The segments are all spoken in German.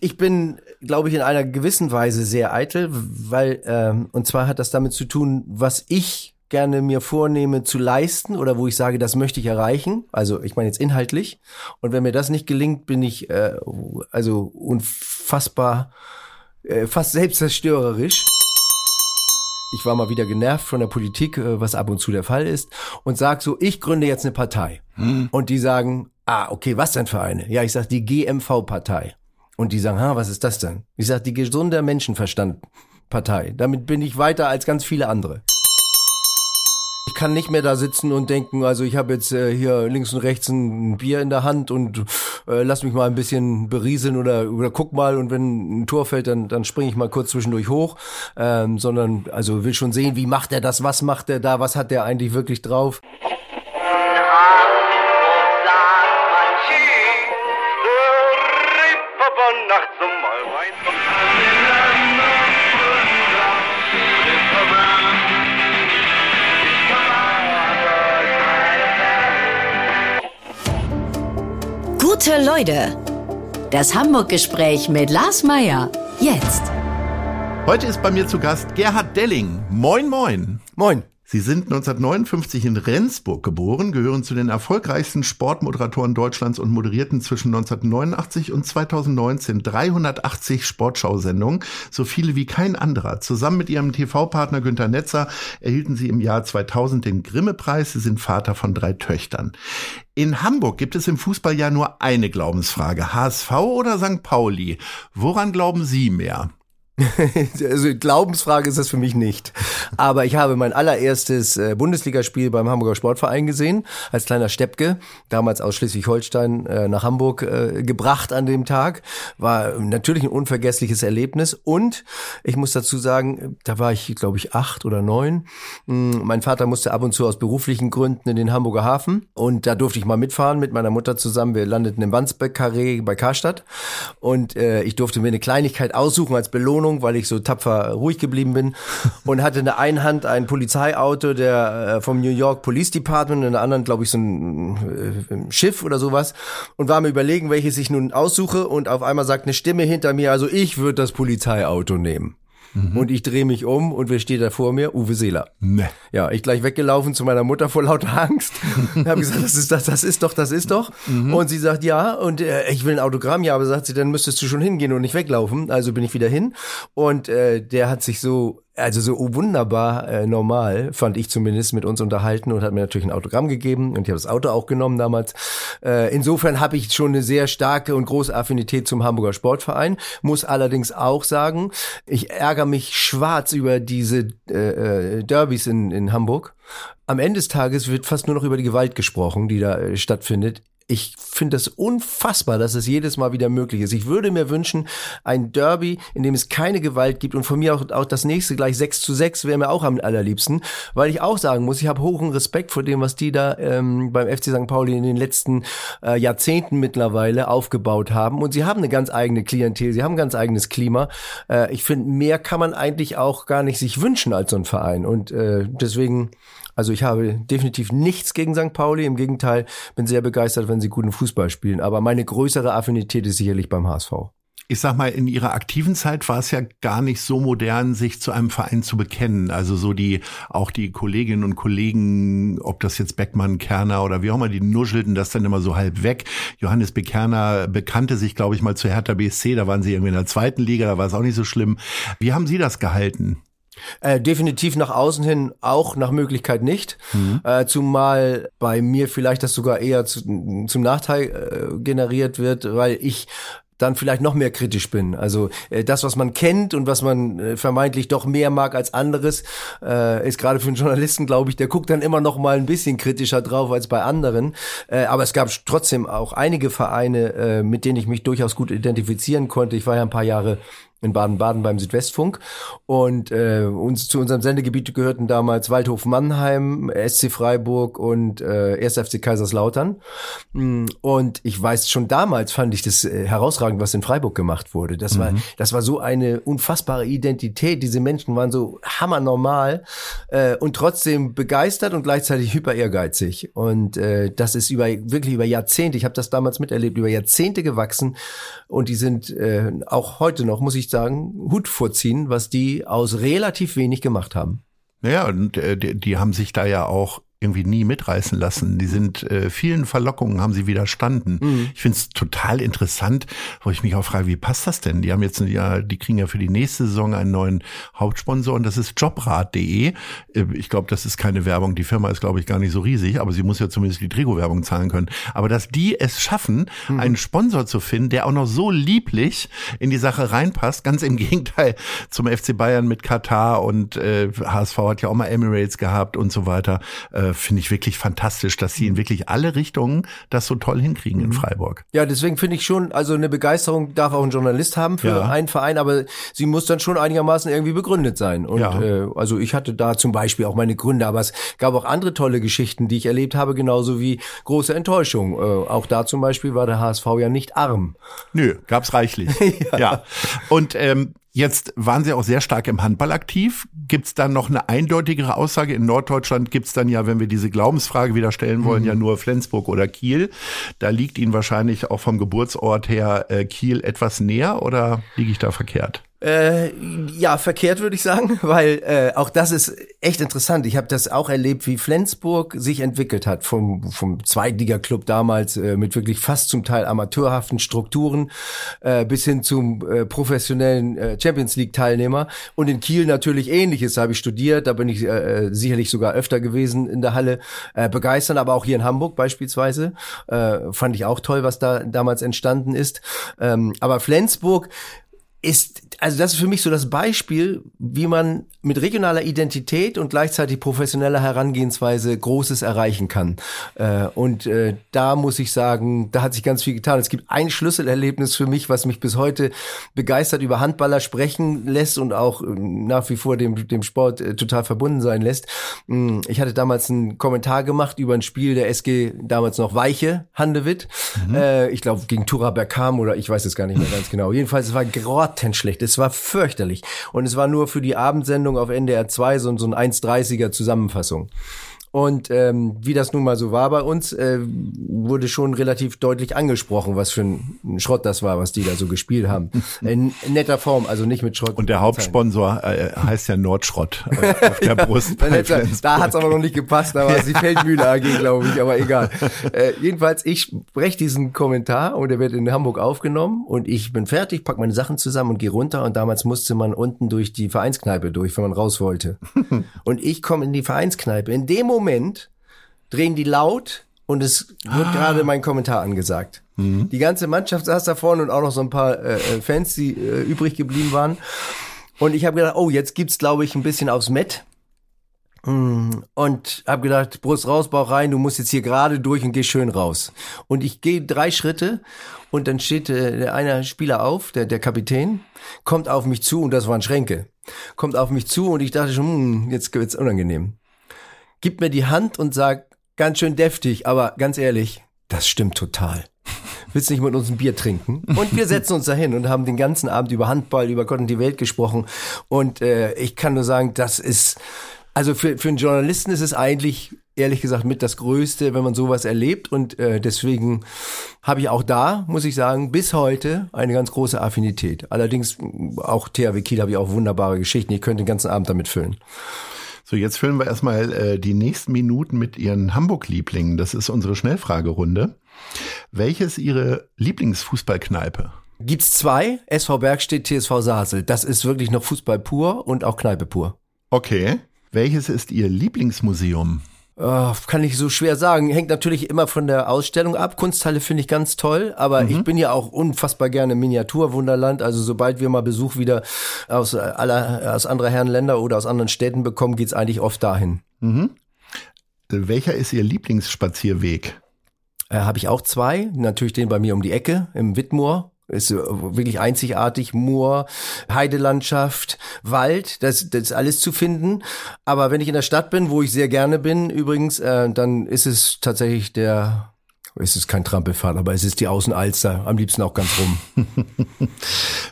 ich bin, glaube ich, in einer gewissen Weise sehr eitel, weil, ähm, und zwar hat das damit zu tun, was ich gerne mir vornehme zu leisten oder wo ich sage, das möchte ich erreichen. Also ich meine jetzt inhaltlich. Und wenn mir das nicht gelingt, bin ich äh, also unfassbar, äh, fast selbstzerstörerisch. Ich war mal wieder genervt von der Politik, äh, was ab und zu der Fall ist, und sag so, ich gründe jetzt eine Partei. Hm. Und die sagen, ah, okay, was denn für eine? Ja, ich sag die GMV-Partei. Und die sagen, ha, was ist das denn? Ich sag die gesunder Menschenverstand-Partei. Damit bin ich weiter als ganz viele andere. Ich kann nicht mehr da sitzen und denken, also ich habe jetzt äh, hier links und rechts ein Bier in der Hand und äh, lass mich mal ein bisschen berieseln oder, oder guck mal und wenn ein Tor fällt, dann, dann springe ich mal kurz zwischendurch hoch. Ähm, sondern also will schon sehen, wie macht er das, was macht er da, was hat er eigentlich wirklich drauf. Gute Leute. Das Hamburg-Gespräch mit Lars Meier. Jetzt. Heute ist bei mir zu Gast Gerhard Delling. Moin, moin. Moin. Sie sind 1959 in Rendsburg geboren, gehören zu den erfolgreichsten Sportmoderatoren Deutschlands und moderierten zwischen 1989 und 2019 380 Sportschau-Sendungen, so viele wie kein anderer. Zusammen mit ihrem TV-Partner Günter Netzer erhielten sie im Jahr 2000 den Grimme-Preis. Sie sind Vater von drei Töchtern. In Hamburg gibt es im Fußball ja nur eine Glaubensfrage. HSV oder St. Pauli? Woran glauben Sie mehr? also Glaubensfrage ist das für mich nicht. Aber ich habe mein allererstes äh, Bundesligaspiel beim Hamburger Sportverein gesehen, als kleiner Steppke, damals aus Schleswig-Holstein äh, nach Hamburg äh, gebracht an dem Tag. War natürlich ein unvergessliches Erlebnis. Und ich muss dazu sagen, da war ich, glaube ich, acht oder neun. Hm, mein Vater musste ab und zu aus beruflichen Gründen in den Hamburger Hafen. Und da durfte ich mal mitfahren mit meiner Mutter zusammen. Wir landeten im Wandsbeck-Karree bei Karstadt. Und ich durfte mir eine Kleinigkeit aussuchen als Belohnung Wohnung, weil ich so tapfer ruhig geblieben bin und hatte in der einen Hand ein Polizeiauto der äh, vom New York Police Department, in der anderen glaube ich so ein äh, Schiff oder sowas und war mir überlegen, welches ich nun aussuche und auf einmal sagt eine Stimme hinter mir, also ich würde das Polizeiauto nehmen. Mhm. Und ich drehe mich um und wer steht da vor mir? Uwe Seeler. Nee. Ja, ich gleich weggelaufen zu meiner Mutter vor lauter Angst. habe gesagt, das ist das, das ist doch, das ist doch. Mhm. Und sie sagt, ja, und äh, ich will ein Autogramm, ja, aber sagt sie, dann müsstest du schon hingehen und nicht weglaufen. Also bin ich wieder hin. Und äh, der hat sich so also so wunderbar äh, normal, fand ich zumindest, mit uns unterhalten und hat mir natürlich ein Autogramm gegeben und ich habe das Auto auch genommen damals. Äh, insofern habe ich schon eine sehr starke und große Affinität zum Hamburger Sportverein, muss allerdings auch sagen, ich ärgere mich schwarz über diese äh, äh Derbys in, in Hamburg. Am Ende des Tages wird fast nur noch über die Gewalt gesprochen, die da äh, stattfindet ich finde das unfassbar, dass es jedes Mal wieder möglich ist. Ich würde mir wünschen, ein Derby, in dem es keine Gewalt gibt und von mir auch, auch das nächste gleich 6 zu 6 wäre mir auch am allerliebsten, weil ich auch sagen muss, ich habe hohen Respekt vor dem, was die da ähm, beim FC St. Pauli in den letzten äh, Jahrzehnten mittlerweile aufgebaut haben und sie haben eine ganz eigene Klientel, sie haben ein ganz eigenes Klima. Äh, ich finde, mehr kann man eigentlich auch gar nicht sich wünschen als so ein Verein und äh, deswegen also ich habe definitiv nichts gegen St. Pauli. Im Gegenteil, bin sehr begeistert, wenn sie guten Fußball spielen. Aber meine größere Affinität ist sicherlich beim HSV. Ich sag mal, in ihrer aktiven Zeit war es ja gar nicht so modern, sich zu einem Verein zu bekennen. Also so die, auch die Kolleginnen und Kollegen, ob das jetzt Beckmann, Kerner oder wie auch immer, die nuschelten das dann immer so halb weg. Johannes Bekerner bekannte sich, glaube ich, mal zu Hertha BSC. Da waren sie irgendwie in der zweiten Liga, da war es auch nicht so schlimm. Wie haben Sie das gehalten? Äh, definitiv nach außen hin auch nach Möglichkeit nicht. Mhm. Äh, zumal bei mir vielleicht das sogar eher zu, zum Nachteil äh, generiert wird, weil ich dann vielleicht noch mehr kritisch bin. Also äh, das, was man kennt und was man äh, vermeintlich doch mehr mag als anderes, äh, ist gerade für einen Journalisten, glaube ich, der guckt dann immer noch mal ein bisschen kritischer drauf als bei anderen. Äh, aber es gab trotzdem auch einige Vereine, äh, mit denen ich mich durchaus gut identifizieren konnte. Ich war ja ein paar Jahre in Baden-Baden beim Südwestfunk. Und äh, uns zu unserem Sendegebiet gehörten damals Waldhof Mannheim, SC Freiburg und äh, 1. FC Kaiserslautern. Mm, und ich weiß, schon damals fand ich das äh, herausragend, was in Freiburg gemacht wurde. Das war, mhm. das war so eine unfassbare Identität. Diese Menschen waren so hammernormal äh, und trotzdem begeistert und gleichzeitig hyper ehrgeizig. Und äh, das ist über wirklich über Jahrzehnte, ich habe das damals miterlebt, über Jahrzehnte gewachsen. Und die sind äh, auch heute noch, muss ich sagen, Hut vorziehen, was die aus relativ wenig gemacht haben. Naja, und äh, die, die haben sich da ja auch irgendwie nie mitreißen lassen. Die sind äh, vielen Verlockungen haben sie widerstanden. Mhm. Ich finde es total interessant, wo ich mich auch frage, wie passt das denn? Die haben jetzt ja, die kriegen ja für die nächste Saison einen neuen Hauptsponsor und das ist jobrad.de. Äh, ich glaube, das ist keine Werbung. Die Firma ist, glaube ich, gar nicht so riesig, aber sie muss ja zumindest die Trigo-Werbung zahlen können. Aber dass die es schaffen, mhm. einen Sponsor zu finden, der auch noch so lieblich in die Sache reinpasst, ganz im Gegenteil zum FC Bayern mit Katar und äh, HSV hat ja auch mal Emirates gehabt und so weiter. Äh, finde ich wirklich fantastisch, dass sie in wirklich alle Richtungen das so toll hinkriegen in mhm. Freiburg. Ja, deswegen finde ich schon, also eine Begeisterung darf auch ein Journalist haben für ja. einen Verein, aber sie muss dann schon einigermaßen irgendwie begründet sein. Und ja. äh, also ich hatte da zum Beispiel auch meine Gründe, aber es gab auch andere tolle Geschichten, die ich erlebt habe, genauso wie große Enttäuschung. Äh, auch da zum Beispiel war der HSV ja nicht arm. Nö, gab's reichlich. ja. ja. Und ähm, Jetzt waren Sie auch sehr stark im Handball aktiv. Gibt es dann noch eine eindeutigere Aussage? In Norddeutschland gibt es dann ja, wenn wir diese Glaubensfrage wieder stellen wollen, mhm. ja nur Flensburg oder Kiel. Da liegt Ihnen wahrscheinlich auch vom Geburtsort her äh, Kiel etwas näher oder liege ich da verkehrt? Äh, ja, verkehrt würde ich sagen, weil äh, auch das ist echt interessant. Ich habe das auch erlebt, wie Flensburg sich entwickelt hat vom vom Zweitliga-Club damals äh, mit wirklich fast zum Teil amateurhaften Strukturen äh, bis hin zum äh, professionellen äh, Champions League-Teilnehmer und in Kiel natürlich Ähnliches. Da habe ich studiert, da bin ich äh, sicherlich sogar öfter gewesen in der Halle. Äh, begeistern, aber auch hier in Hamburg beispielsweise äh, fand ich auch toll, was da damals entstanden ist. Ähm, aber Flensburg ist, also das ist für mich so das Beispiel, wie man mit regionaler Identität und gleichzeitig professioneller Herangehensweise Großes erreichen kann. Äh, und äh, da muss ich sagen, da hat sich ganz viel getan. Es gibt ein Schlüsselerlebnis für mich, was mich bis heute begeistert über Handballer sprechen lässt und auch äh, nach wie vor dem, dem Sport total verbunden sein lässt. Hm, ich hatte damals einen Kommentar gemacht über ein Spiel der SG, damals noch Weiche, Handewitt. Mhm. Ich glaube, gegen Tura Berkam oder ich weiß es gar nicht mehr ganz genau. Jedenfalls, es war grottenschlecht. Es war fürchterlich. Und es war nur für die Abendsendung auf NDR 2 so, so ein 1,30er Zusammenfassung. Und ähm, wie das nun mal so war bei uns, äh, wurde schon relativ deutlich angesprochen, was für ein Schrott das war, was die da so gespielt haben. In, netter Form, also nicht mit Schrott. Und der Hauptsponsor äh, heißt ja Nordschrott auf der Brust. da hat's aber noch nicht gepasst, da war es die Feldmühle AG, glaube ich, aber egal. Äh, jedenfalls, ich spreche diesen Kommentar und er wird in Hamburg aufgenommen und ich bin fertig, pack meine Sachen zusammen und gehe runter und damals musste man unten durch die Vereinskneipe durch, wenn man raus wollte. und ich komme in die Vereinskneipe. In dem Moment Moment drehen die laut und es wird ah. gerade mein Kommentar angesagt. Mhm. Die ganze Mannschaft saß da vorne und auch noch so ein paar äh, äh Fans, die äh, übrig geblieben waren. Und ich habe gedacht, oh, jetzt gibt's glaube ich ein bisschen aufs Met. Mm, und habe gedacht, Brust raus, Bauch rein, du musst jetzt hier gerade durch und geh schön raus. Und ich gehe drei Schritte und dann steht äh, der eine Spieler auf, der, der Kapitän, kommt auf mich zu und das waren Schränke. Kommt auf mich zu und ich dachte schon, hm, jetzt wird's unangenehm gibt mir die Hand und sagt, ganz schön deftig, aber ganz ehrlich, das stimmt total. Willst nicht mit uns ein Bier trinken? Und wir setzen uns dahin und haben den ganzen Abend über Handball, über Gott und die Welt gesprochen. Und äh, ich kann nur sagen, das ist, also für, für einen Journalisten ist es eigentlich ehrlich gesagt mit das Größte, wenn man sowas erlebt. Und äh, deswegen habe ich auch da, muss ich sagen, bis heute eine ganz große Affinität. Allerdings auch THW Kiel habe ich auch wunderbare Geschichten. Ich könnte den ganzen Abend damit füllen. So, jetzt füllen wir erstmal äh, die nächsten Minuten mit Ihren Hamburg-Lieblingen. Das ist unsere Schnellfragerunde. Welches Ihre Lieblingsfußballkneipe? Gibt's zwei. SV Bergstedt, TSV Sasel. Das ist wirklich noch Fußball pur und auch Kneipe pur. Okay. Welches ist Ihr Lieblingsmuseum? Oh, kann ich so schwer sagen. Hängt natürlich immer von der Ausstellung ab. Kunsthalle finde ich ganz toll, aber mhm. ich bin ja auch unfassbar gerne Miniaturwunderland. Also sobald wir mal Besuch wieder aus aller, aus anderer Herren Länder oder aus anderen Städten bekommen, geht's eigentlich oft dahin. Mhm. Welcher ist Ihr Lieblingsspazierweg? Äh, Habe ich auch zwei. Natürlich den bei mir um die Ecke im Wittmoor Ist wirklich einzigartig. Moor, Heidelandschaft, Wald, das, das ist alles zu finden. Aber wenn ich in der Stadt bin, wo ich sehr gerne bin, übrigens, äh, dann ist es tatsächlich der es ist kein Trampelfahrt, aber es ist die Außenalster, am liebsten auch ganz rum.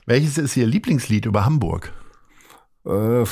Welches ist Ihr Lieblingslied über Hamburg? Äh,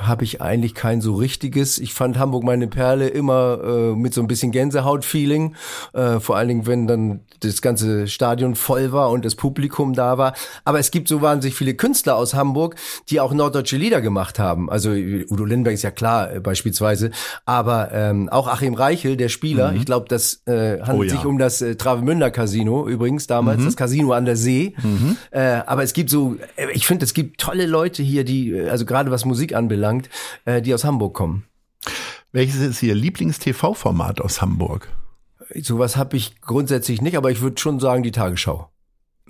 habe ich eigentlich kein so richtiges. Ich fand Hamburg meine Perle immer äh, mit so ein bisschen Gänsehaut-Feeling. Äh, vor allen Dingen, wenn dann das ganze Stadion voll war und das Publikum da war. Aber es gibt so wahnsinnig viele Künstler aus Hamburg, die auch norddeutsche Lieder gemacht haben. Also Udo Lindenberg ist ja klar äh, beispielsweise. Aber ähm, auch Achim Reichel, der Spieler. Mhm. Ich glaube, das äh, handelt oh, ja. sich um das äh, Travemünder Casino übrigens damals, mhm. das Casino an der See. Mhm. Äh, aber es gibt so, äh, ich finde, es gibt tolle Leute hier, die, äh, also gerade was Musik anbelangt, äh, die aus Hamburg kommen. Welches ist Ihr Lieblings-TV-Format aus Hamburg? Sowas habe ich grundsätzlich nicht, aber ich würde schon sagen die Tagesschau.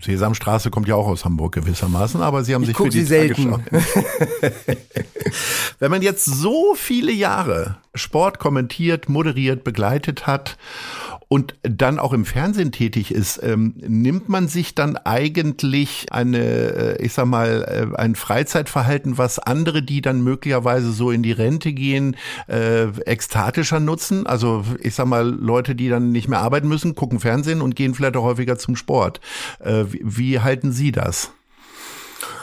Sesamstraße kommt ja auch aus Hamburg gewissermaßen, aber Sie haben ich sich für die sie Tagesschau. Wenn man jetzt so viele Jahre Sport kommentiert, moderiert, begleitet hat und dann auch im Fernsehen tätig ist, ähm, nimmt man sich dann eigentlich eine, äh, ich sag mal, äh, ein Freizeitverhalten, was andere, die dann möglicherweise so in die Rente gehen, äh, ekstatischer nutzen? Also ich sag mal, Leute, die dann nicht mehr arbeiten müssen, gucken Fernsehen und gehen vielleicht auch häufiger zum Sport. Äh, wie, wie halten Sie das?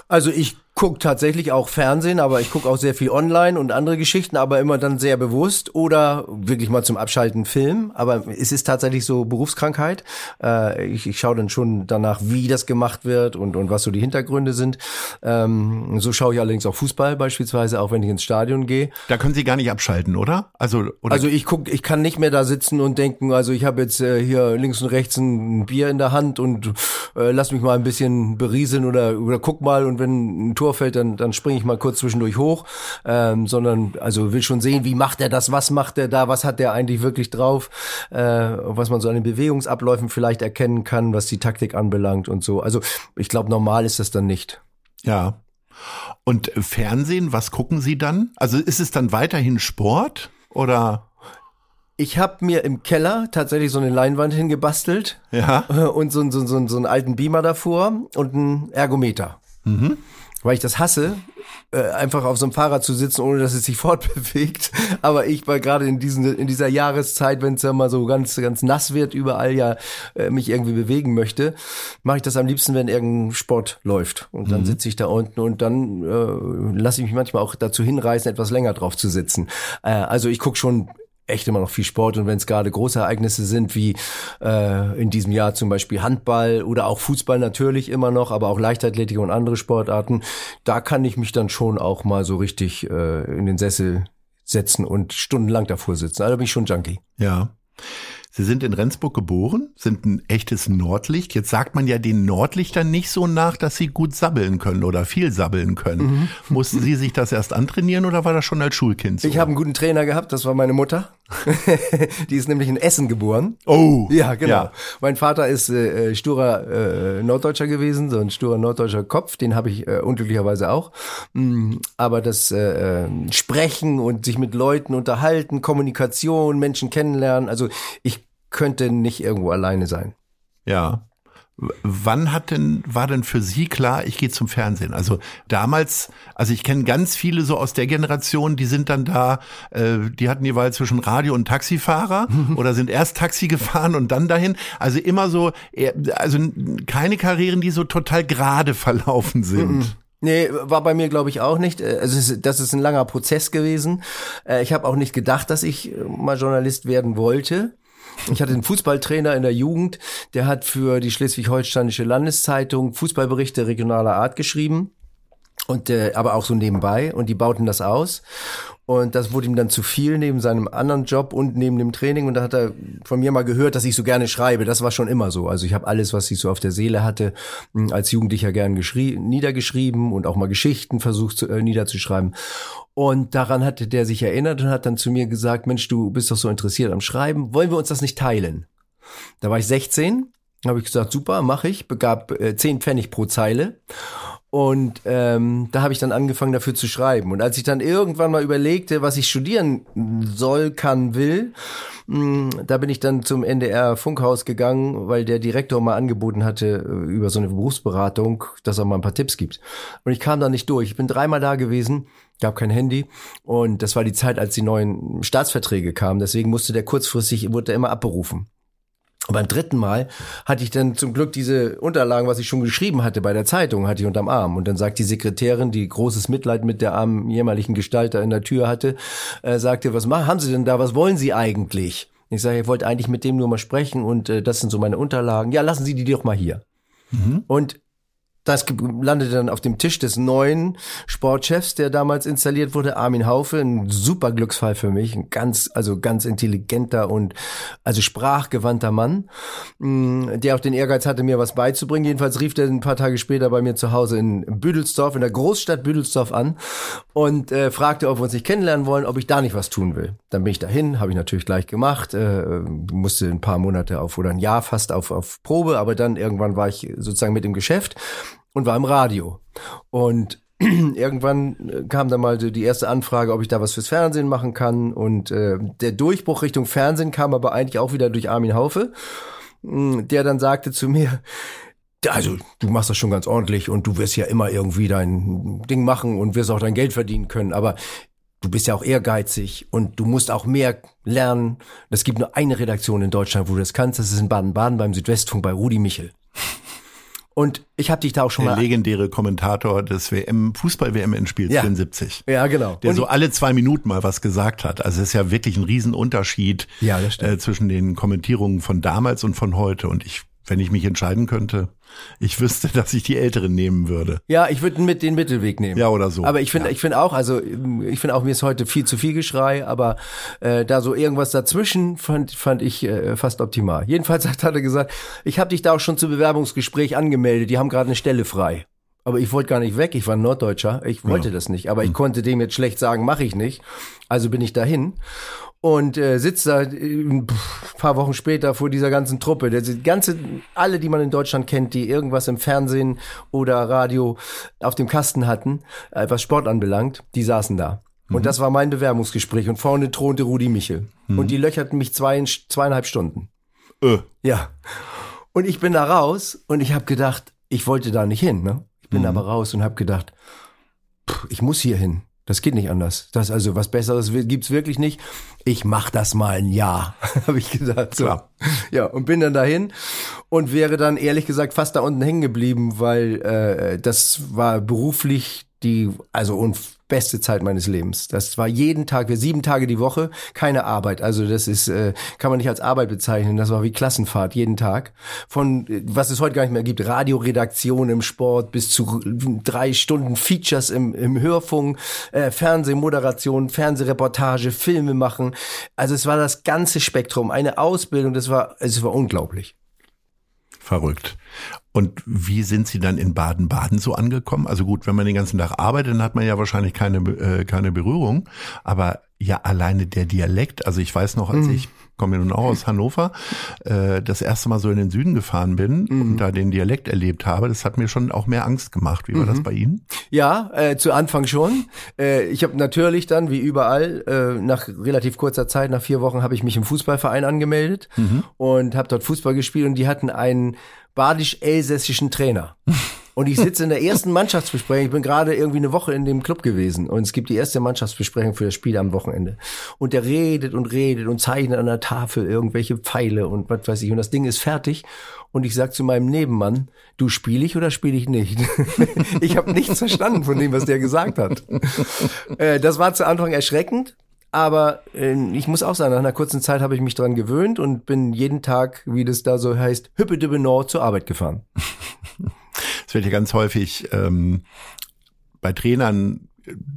Also ich gucke tatsächlich auch Fernsehen, aber ich gucke auch sehr viel online und andere Geschichten, aber immer dann sehr bewusst oder wirklich mal zum Abschalten Film. Aber es ist tatsächlich so Berufskrankheit. Äh, ich, ich schaue dann schon danach, wie das gemacht wird und, und was so die Hintergründe sind. Ähm, so schaue ich allerdings auch Fußball beispielsweise, auch wenn ich ins Stadion gehe. Da können Sie gar nicht abschalten, oder? Also, oder? also ich guck, ich kann nicht mehr da sitzen und denken, also ich habe jetzt äh, hier links und rechts ein Bier in der Hand und äh, lass mich mal ein bisschen berieseln oder, oder guck mal und wenn ein Tor fällt, dann, dann springe ich mal kurz zwischendurch hoch, ähm, sondern also will schon sehen, wie macht er das, was macht er da, was hat er eigentlich wirklich drauf, äh, was man so an den Bewegungsabläufen vielleicht erkennen kann, was die Taktik anbelangt und so. Also ich glaube, normal ist das dann nicht. Ja. Und Fernsehen, was gucken Sie dann? Also ist es dann weiterhin Sport oder? Ich habe mir im Keller tatsächlich so eine Leinwand hingebastelt ja. und so, so, so, so einen alten Beamer davor und einen Ergometer. Mhm weil ich das hasse, äh, einfach auf so einem Fahrrad zu sitzen, ohne dass es sich fortbewegt. Aber ich war gerade in diesen in dieser Jahreszeit, wenn es ja mal so ganz ganz nass wird, überall ja äh, mich irgendwie bewegen möchte, mache ich das am liebsten, wenn irgendein Sport läuft. Und dann mhm. sitze ich da unten und dann äh, lasse ich mich manchmal auch dazu hinreißen, etwas länger drauf zu sitzen. Äh, also ich gucke schon echt immer noch viel Sport und wenn es gerade große Ereignisse sind, wie äh, in diesem Jahr zum Beispiel Handball oder auch Fußball natürlich immer noch, aber auch Leichtathletik und andere Sportarten, da kann ich mich dann schon auch mal so richtig äh, in den Sessel setzen und stundenlang davor sitzen. Also bin ich schon Junkie. Ja. Sie sind in Rendsburg geboren, sind ein echtes Nordlicht. Jetzt sagt man ja den Nordlichtern nicht so nach, dass sie gut sabbeln können oder viel sabbeln können. Mhm. Mussten Sie sich das erst antrainieren oder war das schon als Schulkind so? Ich habe einen guten Trainer gehabt, das war meine Mutter. die ist nämlich in Essen geboren. Oh. Ja, genau. Ja. Mein Vater ist äh, sturer äh, Norddeutscher gewesen, so ein sturer norddeutscher Kopf, den habe ich äh, unglücklicherweise auch. Mm, aber das äh, äh, Sprechen und sich mit Leuten unterhalten, Kommunikation, Menschen kennenlernen, also ich könnte nicht irgendwo alleine sein. Ja. Wann hat denn, war denn für Sie klar, ich gehe zum Fernsehen? Also damals, also ich kenne ganz viele so aus der Generation, die sind dann da, äh, die hatten jeweils zwischen Radio und Taxifahrer oder sind erst Taxi gefahren und dann dahin. Also immer so, also keine Karrieren, die so total gerade verlaufen sind. Nee, war bei mir glaube ich auch nicht. Äh, also das ist ein langer Prozess gewesen. Äh, ich habe auch nicht gedacht, dass ich äh, mal Journalist werden wollte. Ich hatte einen Fußballtrainer in der Jugend, der hat für die Schleswig-Holsteinische Landeszeitung Fußballberichte regionaler Art geschrieben. Und äh, aber auch so nebenbei. Und die bauten das aus und das wurde ihm dann zu viel neben seinem anderen Job und neben dem Training und da hat er von mir mal gehört, dass ich so gerne schreibe. Das war schon immer so. Also ich habe alles, was ich so auf der Seele hatte, hm, als Jugendlicher gern niedergeschrieben und auch mal Geschichten versucht zu, äh, niederzuschreiben. Und daran hatte der sich erinnert und hat dann zu mir gesagt, Mensch, du bist doch so interessiert am Schreiben, wollen wir uns das nicht teilen? Da war ich 16, habe ich gesagt, super, mache ich, begab äh, 10 Pfennig pro Zeile Und ähm, da habe ich dann angefangen dafür zu schreiben. Und als ich dann irgendwann mal überlegte, was ich studieren soll, kann, will, mh, da bin ich dann zum NDR Funkhaus gegangen, weil der Direktor mal angeboten hatte äh, über so eine Berufsberatung, dass er mal ein paar Tipps gibt. Und ich kam da nicht durch. Ich bin dreimal da gewesen, gab kein Handy und das war die Zeit, als die neuen Staatsverträge kamen. Deswegen musste der kurzfristig, wurde er immer abberufen. Und beim dritten Mal hatte ich dann zum Glück diese Unterlagen, was ich schon geschrieben hatte bei der Zeitung, hatte ich unterm Arm. Und dann sagt die Sekretärin, die großes Mitleid mit der armen jämmerlichen Gestalter in der Tür hatte, äh, sagte, was machen, haben Sie denn da, was wollen Sie eigentlich? Ich sage, ich wollte eigentlich mit dem nur mal sprechen und äh, das sind so meine Unterlagen. Ja, lassen Sie die doch mal hier. Mhm. Und das landete dann auf dem Tisch des neuen Sportchefs, der damals installiert wurde, Armin Haufe, ein super Glücksfall für mich, ein ganz, also ganz intelligenter und also sprachgewandter Mann, mm, der auch den Ehrgeiz hatte, mir was beizubringen. Jedenfalls rief er ein paar Tage später bei mir zu Hause in Büdelsdorf, in der Großstadt Büdelsdorf an und äh, fragte, ob wir uns nicht kennenlernen wollen, ob ich da nicht was tun will. Dann bin ich dahin, habe ich natürlich gleich gemacht, äh, musste ein paar Monate auf oder ein Jahr fast auf, auf Probe, aber dann irgendwann war ich sozusagen mit im Geschäft und war im Radio. Und irgendwann äh, kam dann mal die erste Anfrage, ob ich da was fürs Fernsehen machen kann. Und äh, der Durchbruch Richtung Fernsehen kam aber eigentlich auch wieder durch Armin Haufe, mm, der dann sagte zu mir, also du machst das schon ganz ordentlich und du wirst ja immer irgendwie dein Ding machen und wirst auch dein Geld verdienen können. Aber du bist ja auch ehrgeizig und du musst auch mehr lernen. Es gibt nur eine Redaktion in Deutschland, wo du das kannst. Das ist in Baden-Baden beim Südwestfunk bei Rudi Michel. Und ich habe dich da auch schon der mal. Der legendäre Kommentator des WM, Fußball-WM in Spiel ja. 74. Ja, genau. Der und so alle zwei Minuten mal was gesagt hat. Also es ist ja wirklich ein Riesenunterschied ja, äh, zwischen den Kommentierungen von damals und von heute. Und ich wenn ich mich entscheiden könnte, ich wüsste, dass ich die Älteren nehmen würde. Ja, ich würde mit den Mittelweg nehmen. Ja, oder so. Aber ich finde, ja. ich finde auch, also ich finde auch, mir ist heute viel zu viel Geschrei, aber äh, da so irgendwas dazwischen fand, fand ich äh, fast optimal. Jedenfalls hat er gesagt, ich habe dich da auch schon zu Bewerbungsgespräch angemeldet, die haben gerade eine Stelle frei. Aber ich wollte gar nicht weg, ich war Norddeutscher, ich wollte ja. das nicht, aber ich hm. konnte dem jetzt schlecht sagen, mache ich nicht. Also bin ich dahin und äh, sitzt da äh, ein paar Wochen später vor dieser ganzen Truppe. Der ganze, alle, die man in Deutschland kennt, die irgendwas im Fernsehen oder Radio auf dem Kasten hatten, äh, was Sport anbelangt, die saßen da. Mhm. Und das war mein Bewerbungsgespräch. Und vorne thronte Rudi Michel. Mhm. Und die löcherten mich zwei, zweieinhalb Stunden. Äh. Ja. Und ich bin da raus und ich habe gedacht, ich wollte da nicht hin. Ne? Ich bin mhm. aber raus und habe gedacht, pff, ich muss hier hin. Das geht nicht anders. Das also was Besseres gibt's wirklich nicht. Ich mach das mal ein Jahr, habe ich gesagt. So. Klar. Ja, und bin dann dahin und wäre dann ehrlich gesagt fast da unten hängen geblieben, weil äh, das war beruflich die, also und beste Zeit meines Lebens. Das war jeden Tag, sieben Tage die Woche, keine Arbeit. Also das ist, äh, kann man nicht als Arbeit bezeichnen. Das war wie Klassenfahrt jeden Tag. Von was es heute gar nicht mehr gibt, Radioredaktion im Sport bis zu drei Stunden Features im, im Hörfunk, äh, Fernsehmoderation, Fernsehreportage, Filme machen. Also es war das ganze Spektrum, eine Ausbildung. Das war, es war unglaublich. Verrückt. Und wie sind Sie dann in Baden-Baden so angekommen? Also gut, wenn man den ganzen Tag arbeitet, dann hat man ja wahrscheinlich keine, äh, keine Berührung. Aber ja, alleine der Dialekt. Also ich weiß noch, als mhm. ich komme ja nun auch aus Hannover, äh, das erste Mal so in den Süden gefahren bin mhm. und da den Dialekt erlebt habe, das hat mir schon auch mehr Angst gemacht. Wie war mhm. das bei Ihnen? Ja, äh, zu Anfang schon. Äh, ich habe natürlich dann, wie überall, äh, nach relativ kurzer Zeit, nach vier Wochen, habe ich mich im Fußballverein angemeldet mhm. und habe dort Fußball gespielt und die hatten einen badisch-elsässischen Trainer. Und ich sitze in der ersten Mannschaftsbesprechung. Ich bin gerade irgendwie eine Woche in dem Club gewesen. Und es gibt die erste Mannschaftsbesprechung für das Spiel am Wochenende. Und der redet und redet und zeichnet an der Tafel irgendwelche Pfeile und was weiß ich. Und das Ding ist fertig. Und ich sag zu meinem Nebenmann, du spiele ich oder spiele ich nicht? ich habe nichts verstanden von dem, was der gesagt hat. Äh, das war zu Anfang erschreckend. Aber äh, ich muss auch sagen, nach einer kurzen Zeit habe ich mich dran gewöhnt und bin jeden Tag, wie das da so heißt, hüppe Nord zur Arbeit gefahren. Es wird ja ganz häufig ähm, bei Trainern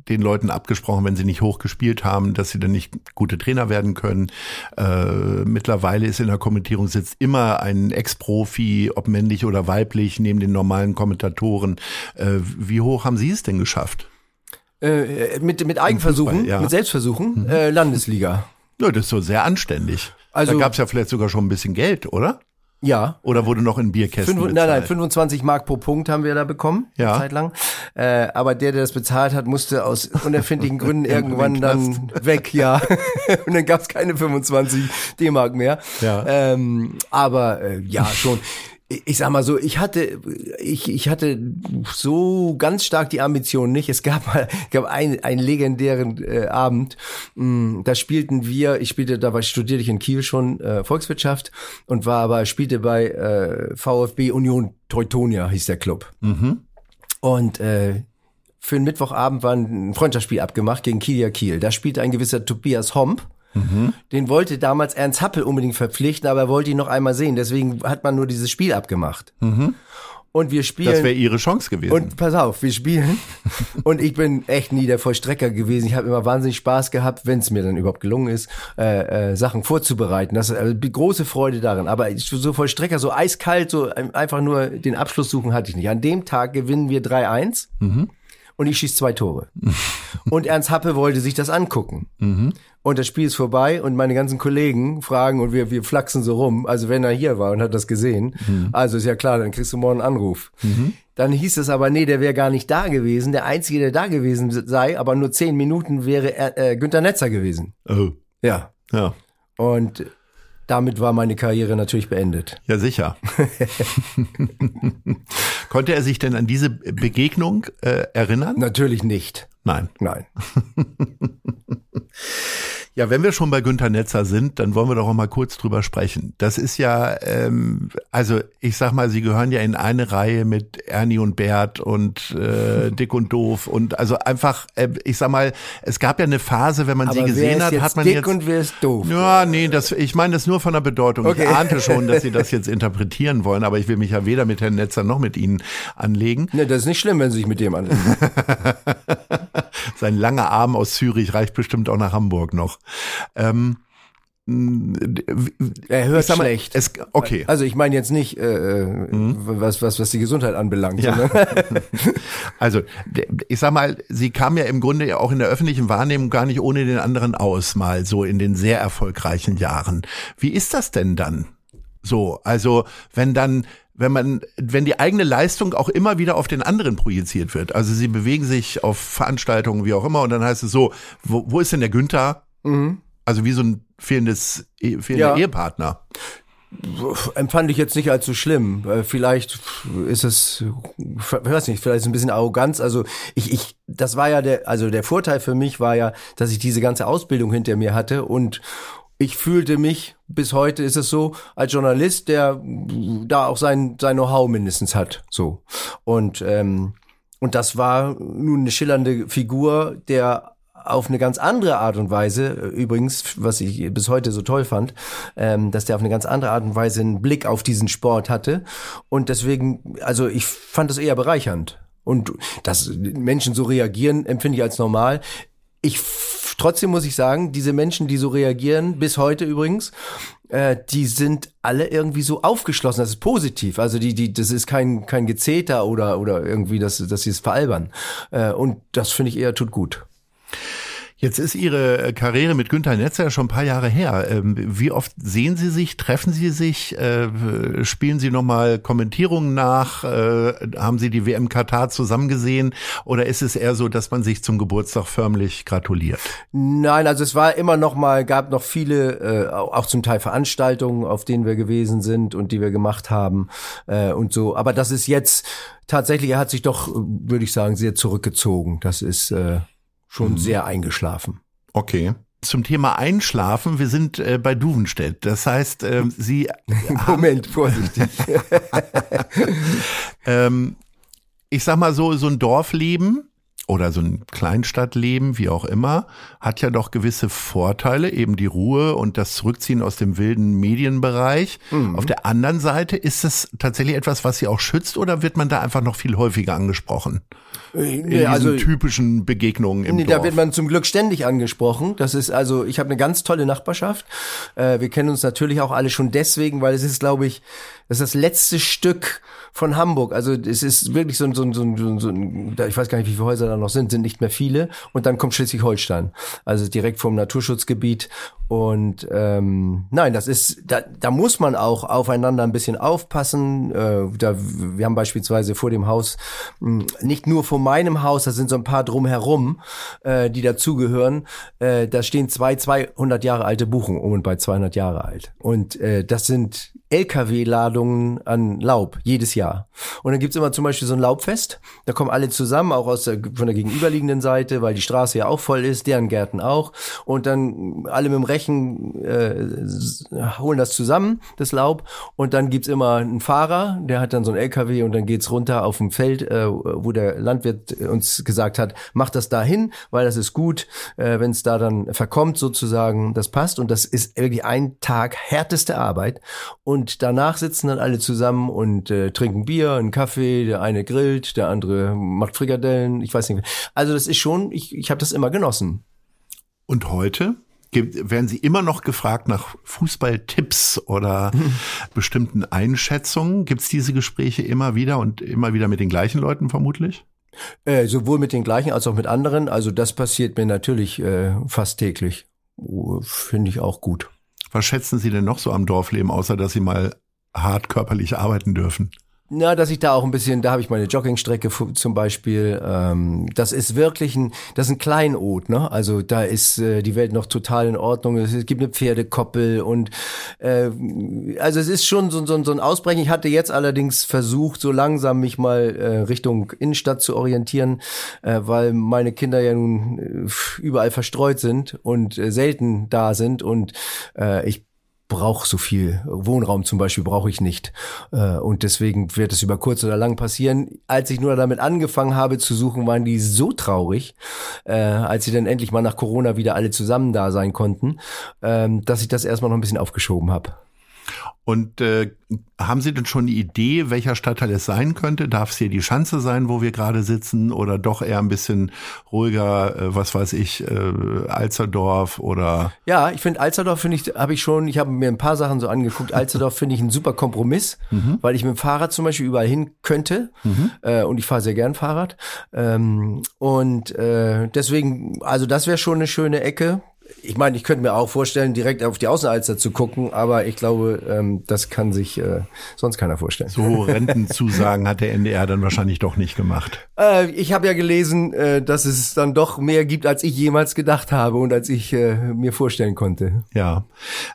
den Leuten abgesprochen, wenn sie nicht hochgespielt haben, dass sie dann nicht gute Trainer werden können. Äh, mittlerweile ist in der Kommentierung sitzt immer ein Ex-Profi, ob männlich oder weiblich, neben den normalen Kommentatoren. Äh, wie hoch haben Sie es denn geschafft? Äh, mit, mit Eigenversuchen, Fußball, ja. mit Selbstversuchen, mhm. äh, Landesliga. Ja, das ist so sehr anständig. Also, da gab es ja vielleicht sogar schon ein bisschen Geld, oder? Ja. Oder wurde noch in Bierkästen Fünf, nein, nein, 25 Mark pro Punkt haben wir da bekommen, Ja. eine Zeit lang. Äh, aber der, der das bezahlt hat, musste aus unerfindlichen Gründen irgendwann dann weg, ja. Und dann gab es keine 25 D-Mark mehr. Ja. Ähm, aber äh, ja, schon. Ich sag mal so, ich hatte, ich, ich hatte so ganz stark die Ambition nicht. Es gab mal, gab einen, einen legendären äh, Abend. Mh, da spielten wir, ich spielte, da war studierte ich in Kiel schon äh, Volkswirtschaft und war aber spielte bei äh, VfB Union Teutonia hieß der Club. Und äh, für den Mittwochabend war ein Freundschaftsspiel abgemacht gegen Kieler Kiel. Da spielte ein gewisser Tobias Homp. Den wollte damals Ernst Happel unbedingt verpflichten, aber er wollte ihn noch einmal sehen. Deswegen hat man nur dieses Spiel abgemacht. Und wir spielen. Das wäre ihre Chance gewesen. Und pass auf, wir spielen. und ich bin echt nie der Vollstrecker gewesen. Ich habe immer wahnsinnig Spaß gehabt, wenn es mir dann überhaupt gelungen ist, äh, äh, Sachen vorzubereiten. Das ist also die große Freude darin. Aber ich- so Vollstrecker, so eiskalt, so ein- einfach nur den Abschluss suchen hatte ich nicht. An dem Tag gewinnen wir 3-1 und ich schieß zwei Tore. und Ernst Happe wollte sich das angucken. Und das Spiel ist vorbei und meine ganzen Kollegen fragen und wir, wir flachsen so rum. Also wenn er hier war und hat das gesehen, also ist ja klar, dann kriegst du morgen einen Anruf. Dann hieß es aber, nee, der wäre gar nicht da gewesen. Der Einzige, der da gewesen sei, aber nur zehn Minuten wäre äh, Günther Netzer gewesen. oh. Ja. Ja. Und damit war meine Karriere natürlich beendet. Ja, sicher. Konnte er sich denn an diese Begegnung äh, erinnern? Natürlich nicht. Nein. Nein. Ja, wenn wir schon bei Günter Netzer sind, dann wollen wir doch auch mal kurz drüber sprechen. Das ist ja, ähm, also ich sag mal, Sie gehören ja in eine Reihe mit Ernie und Bert und äh, Dick und Doof und also einfach, äh, ich sag mal, es gab ja eine Phase, wenn man Aber sie gesehen hat, hat man dick jetzt und wer ist doof? Ja, nee, das, ich meine das nur von der Bedeutung. Okay. Ich ahnte schon, dass Sie das jetzt interpretieren wollen, aber ich will mich ja weder mit Herrn Netzer noch mit Ihnen anlegen. Ne, das ist nicht schlimm, wenn Sie sich mit dem anlegen. Sein langer Arm aus Zürich reicht bestimmt auch nach Hamburg noch. Ähm, Er hört mal, schlecht. Es, okay. Also ich meine jetzt nicht, äh, äh, was, was, was die Gesundheit anbelangt. Ja. Also, ich sag mal, sie kam ja im Grunde ja auch in der öffentlichen Wahrnehmung gar nicht ohne den anderen aus, mal so in den sehr erfolgreichen Jahren. Wie ist das denn dann? So, also, wenn dann, wenn man, wenn die eigene Leistung auch immer wieder auf den anderen projiziert wird. Also sie bewegen sich auf Veranstaltungen, wie auch immer, und dann heißt es so, wo, wo ist denn der Günther? Also wie so ein fehlendes, eh- fehlender Ja. Ehepartner. empfand ich jetzt nicht als so schlimm. Vielleicht ist es, ich weiß nicht, vielleicht ist es ein bisschen Arroganz. Also ich, ich, das war ja der, also der Vorteil für mich war ja, dass ich diese ganze Ausbildung hinter mir hatte und ich fühlte mich, bis heute ist es so, als Journalist, der da auch sein, sein Know-how mindestens hat. So. Und, ähm, und das war nun eine schillernde Figur, der auf eine ganz andere Art und Weise, übrigens, was ich bis heute so toll fand, ähm, dass der auf eine ganz andere Art und Weise einen Blick auf diesen Sport hatte. Und deswegen, also ich fand das eher bereichernd. Und dass Menschen so reagieren, empfinde ich als normal. Ich trotzdem muss ich sagen, diese Menschen, die so reagieren, bis heute übrigens, äh, die sind alle irgendwie so aufgeschlossen. Das ist positiv. Also die, die, das ist kein kein Gezeter oder oder irgendwie, dass dass sie es veralbern. Äh, und das finde ich eher tut gut. Jetzt ist Ihre äh, Karriere mit Günter Netzer schon ein paar Jahre her. Ähm, Wie oft sehen Sie sich, treffen Sie sich, äh, spielen Sie nochmal Kommentierungen nach, äh, haben Sie die WM Katar zusammen gesehen oder ist es eher so, dass man sich zum Geburtstag förmlich gratuliert? Nein, also es war immer noch mal, gab noch viele, auch zum Teil Veranstaltungen, auf denen wir gewesen sind und die wir gemacht haben und so. Aber das ist jetzt tatsächlich, er hat sich doch, würde ich sagen, sehr zurückgezogen. Das ist schon sehr eingeschlafen. Okay. Zum Thema Einschlafen, wir sind äh, bei Duvenstedt. Das heißt, äh, Sie Moment, vorsichtig. ähm, ich sag mal so, so ein Dorfleben oder so ein Kleinstadtleben, wie auch immer, hat ja doch gewisse Vorteile, eben die Ruhe und das Zurückziehen aus dem wilden Medienbereich. Mhm. Auf der anderen Seite ist es tatsächlich etwas, was sie auch schützt oder wird man da einfach noch viel häufiger angesprochen? In Nee, diesen also typischen Begegnungen im Nee, Dorf. da wird man zum Glück ständig angesprochen. Das ist also, ich habe eine ganz tolle Nachbarschaft. Äh, wir kennen uns natürlich auch alle schon deswegen, weil es ist, glaube ich, das ist das letzte Stück von Hamburg. Also es ist wirklich so ein, so ein, so ein, so ein, ich weiß gar nicht, wie viele Häuser da noch sind, sind nicht mehr viele. Und dann kommt Schleswig-Holstein, also direkt vom Naturschutzgebiet. Und ähm, nein, das ist, da, da muss man auch aufeinander ein bisschen aufpassen. Äh, da, wir haben beispielsweise vor dem Haus, mh, nicht nur vor meinem Haus, da sind so ein paar drumherum, äh, die dazugehören. Äh, da stehen zwei 200 Jahre alte Buchen um und bei 200 Jahre alt. Und äh, das sind LKW-Ladungen an Laub jedes Jahr. Und dann gibt's immer zum Beispiel so ein Laubfest. Da kommen alle zusammen, auch aus der, von der gegenüberliegenden Seite, weil die Straße ja auch voll ist, deren Gärten auch. Und dann alle mit dem Rechen äh, holen das zusammen, das Laub. Und dann gibt's immer einen Fahrer, der hat dann so ein LKW und dann geht's runter auf dem Feld, äh, wo der Landwirt uns gesagt hat, macht das dahin, weil das ist gut, äh, wenn es da dann verkommt sozusagen, das passt. Und das ist wirklich ein Tag härteste Arbeit. Und danach sitzen dann alle zusammen und äh, trinken Bier, einen Kaffee, der eine grillt, der andere macht Frikadellen, ich weiß nicht. Also das ist schon, ich, ich habe das immer genossen. Und heute? Werden Sie immer noch gefragt nach Fußballtipps oder bestimmten Einschätzungen? Gibt es diese Gespräche immer wieder und immer wieder mit den gleichen Leuten vermutlich? Äh, sowohl mit den gleichen als auch mit anderen. Also das passiert mir natürlich äh, fast täglich. Finde ich auch gut. Was schätzen Sie denn noch so am Dorfleben, außer dass Sie mal hart körperlich arbeiten dürfen? Na, dass ich da auch ein bisschen, da habe ich meine Joggingstrecke zum Beispiel. Ähm, das ist wirklich ein, das ist ein Kleinod, ne? Also da ist äh, die Welt noch total in Ordnung. Es, gibt eine Pferdekoppel und äh, also es ist schon so, so, so ein Ausbrechen. Ich hatte jetzt allerdings versucht, so langsam mich mal äh, Richtung Innenstadt zu orientieren, äh, weil meine Kinder ja nun äh, überall verstreut sind und äh, selten da sind und äh, ich brauche so viel Wohnraum zum Beispiel brauche ich nicht äh, und deswegen wird es über kurz oder lang passieren. Als ich nur damit angefangen habe zu suchen, waren die so traurig, äh, als sie dann endlich mal nach Corona wieder alle zusammen da sein konnten, ähm, dass ich das erstmal noch ein bisschen aufgeschoben habe. Und äh, haben Sie denn schon eine Idee, welcher Stadtteil es sein könnte? Darf es hier die Schanze sein, wo wir gerade sitzen, oder doch eher ein bisschen ruhiger, äh, was weiß ich, äh, Alzerdorf oder? Ja, ich finde Alzerdorf finde ich, habe ich schon, ich habe mir ein paar Sachen so angeguckt. Alzerdorf finde ich ein super Kompromiss, mhm. weil ich mit dem Fahrrad zum Beispiel überall hin könnte mhm. äh, und ich fahre sehr gern Fahrrad. Ähm, und äh, deswegen, also das wäre schon eine schöne Ecke ich meine, ich könnte mir auch vorstellen, direkt auf die Außenalster zu gucken, aber ich glaube, ähm, das kann sich äh, sonst keiner vorstellen. So Rentenzusagen hat der NDR dann wahrscheinlich doch nicht gemacht. Äh, ich habe ja gelesen, äh, dass es dann doch mehr gibt, als ich jemals gedacht habe und als ich äh, mir vorstellen konnte. Ja,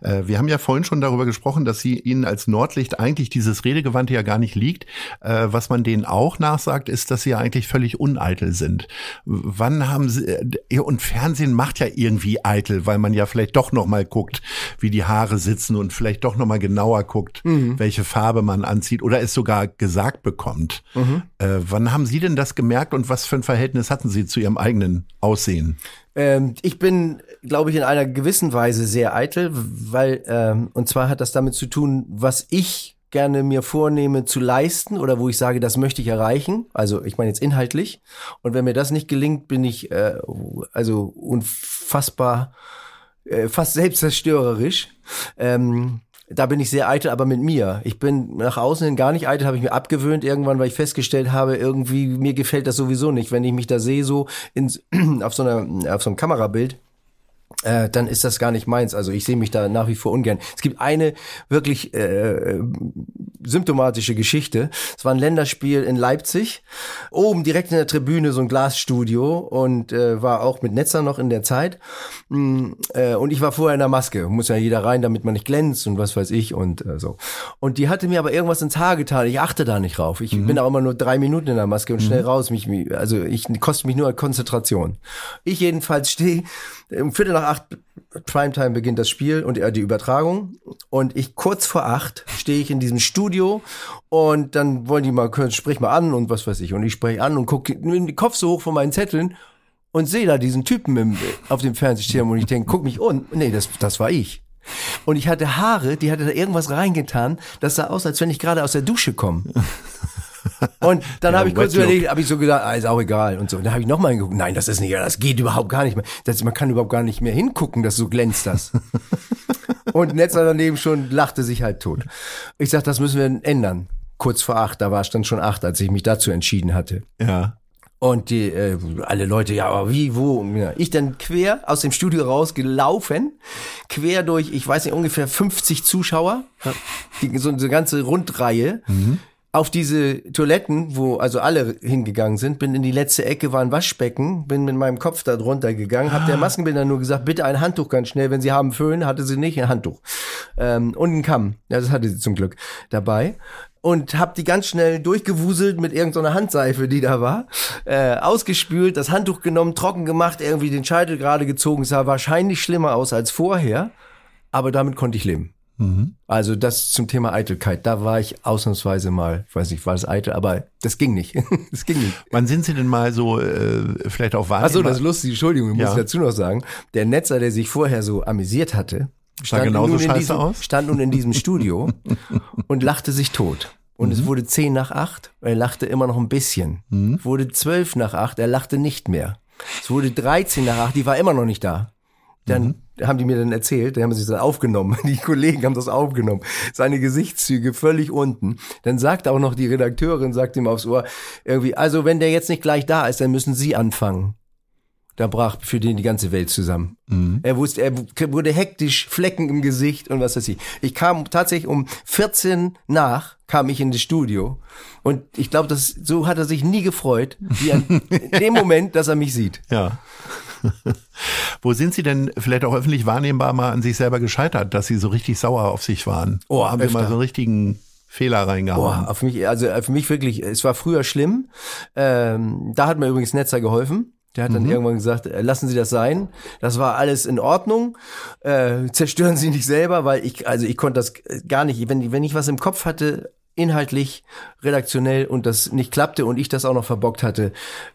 äh, wir haben ja vorhin schon darüber gesprochen, dass Sie Ihnen als Nordlicht eigentlich dieses Redegewandte ja gar nicht liegt. Äh, was man denen auch nachsagt, ist, dass Sie ja eigentlich völlig uneitel sind. Wann haben Sie, äh, und Fernsehen macht ja irgendwie eitel eitel, weil man ja vielleicht doch noch mal guckt, wie die Haare sitzen und vielleicht doch noch mal genauer guckt, mhm. welche Farbe man anzieht oder es sogar gesagt bekommt. Mhm. Äh, wann haben Sie denn das gemerkt und was für ein Verhältnis hatten Sie zu Ihrem eigenen Aussehen? Ähm, ich bin, glaube ich, in einer gewissen Weise sehr eitel, weil ähm, und zwar hat das damit zu tun, was ich gerne mir vornehme zu leisten oder wo ich sage, das möchte ich erreichen. Also ich meine jetzt inhaltlich. Und wenn mir das nicht gelingt, bin ich äh, also unfassbar, äh, fast selbstzerstörerisch. Ähm, da bin ich sehr eitel, aber mit mir. Ich bin nach außen hin gar nicht eitel, habe ich mir abgewöhnt irgendwann, weil ich festgestellt habe, irgendwie mir gefällt das sowieso nicht, wenn ich mich da sehe so in, auf so einer auf so einem Kamerabild äh, dann ist das gar nicht meins. Also ich sehe mich da nach wie vor ungern. Es gibt eine wirklich äh, symptomatische Geschichte. Es war ein Länderspiel in Leipzig. Oben direkt in der Tribüne so ein Glasstudio und äh, war auch mit Netzer noch in der Zeit. Mm, äh, und ich war vorher in der Maske. Muss ja jeder rein, damit man nicht glänzt und was weiß ich und äh, so. Und die hatte mir aber irgendwas ins Haar getan. Ich achte da nicht drauf. Ich mhm. bin auch immer nur drei Minuten in der Maske und schnell mhm. raus. Mich, also ich kostet mich nur Konzentration. Ich jedenfalls stehe um Viertel nach acht Primetime beginnt das Spiel und äh, die Übertragung. Und ich kurz vor acht stehe ich in diesem Studio und dann wollen die mal, sprich mal an und was weiß ich. Und ich spreche an und gucke den Kopf so hoch von meinen Zetteln und sehe da diesen Typen im, auf dem Fernsehschirm und ich denke, guck mich um. Nee, das, das war ich. Und ich hatte Haare, die hatte da irgendwas reingetan. Das sah aus, als wenn ich gerade aus der Dusche komme. Und dann ja, habe ich kurz überlegt, habe ich so gedacht, ah, ist auch egal und so. Und dann habe ich nochmal geguckt, nein, das ist nicht, das geht überhaupt gar nicht mehr. Das, man kann überhaupt gar nicht mehr hingucken, dass so glänzt das. und Netzer daneben schon lachte sich halt tot. Ich sag, das müssen wir ändern. Kurz vor acht, da war es dann schon acht, als ich mich dazu entschieden hatte. Ja. Und die, äh, alle Leute, ja, aber wie, wo? Ja. Ich dann quer aus dem Studio rausgelaufen, quer durch, ich weiß nicht, ungefähr 50 Zuschauer, die, so eine ganze Rundreihe. Mhm auf diese Toiletten, wo also alle hingegangen sind, bin in die letzte Ecke, war ein Waschbecken, bin mit meinem Kopf da drunter gegangen, habe der ah. Maskenbildner nur gesagt, bitte ein Handtuch ganz schnell, wenn Sie haben Föhn, hatte sie nicht ein Handtuch ähm, und ein Kamm, ja, das hatte sie zum Glück dabei und habe die ganz schnell durchgewuselt mit irgendeiner Handseife, die da war, äh, ausgespült, das Handtuch genommen, trocken gemacht, irgendwie den Scheitel gerade gezogen, sah wahrscheinlich schlimmer aus als vorher, aber damit konnte ich leben. Mhm. Also das zum Thema Eitelkeit, da war ich ausnahmsweise mal, ich weiß nicht, war das eitel, aber das ging nicht. das ging nicht. Wann sind Sie denn mal so äh, vielleicht auch wahrnehmbar? Achso, das ist lustig, Entschuldigung, ich ja. muss dazu noch sagen. Der Netzer, der sich vorher so amüsiert hatte, stand, genauso nun, in diesem, aus? stand nun in diesem Studio und lachte sich tot. Und mhm. es wurde zehn nach acht, er lachte immer noch ein bisschen. Mhm. Wurde zwölf nach acht, er lachte nicht mehr. Es wurde 13 nach acht, die war immer noch nicht da. Dann mhm haben die mir dann erzählt, die haben sich dann aufgenommen, die Kollegen haben das aufgenommen, seine Gesichtszüge völlig unten. Dann sagt auch noch die Redakteurin, sagt ihm aufs Ohr, irgendwie, also wenn der jetzt nicht gleich da ist, dann müssen Sie anfangen. Da brach für den die ganze Welt zusammen. Mhm. Er wusste, er wurde hektisch, Flecken im Gesicht und was weiß ich. Ich kam tatsächlich um 14 nach, kam ich in das Studio und ich glaube, das so hat er sich nie gefreut, wie an dem Moment, dass er mich sieht. Ja. Wo sind Sie denn vielleicht auch öffentlich wahrnehmbar mal an sich selber gescheitert, dass Sie so richtig sauer auf sich waren? Oh, haben öfter. Sie mal so einen richtigen Fehler reingehauen? Oh, auf mich, also für mich wirklich, es war früher schlimm. Ähm, da hat mir übrigens Netzer geholfen. Der hat dann mhm. irgendwann gesagt, äh, lassen Sie das sein. Das war alles in Ordnung. Äh, zerstören Sie nicht selber, weil ich, also ich konnte das gar nicht. Wenn, wenn ich was im Kopf hatte, inhaltlich, redaktionell und das nicht klappte und ich das auch noch verbockt hatte,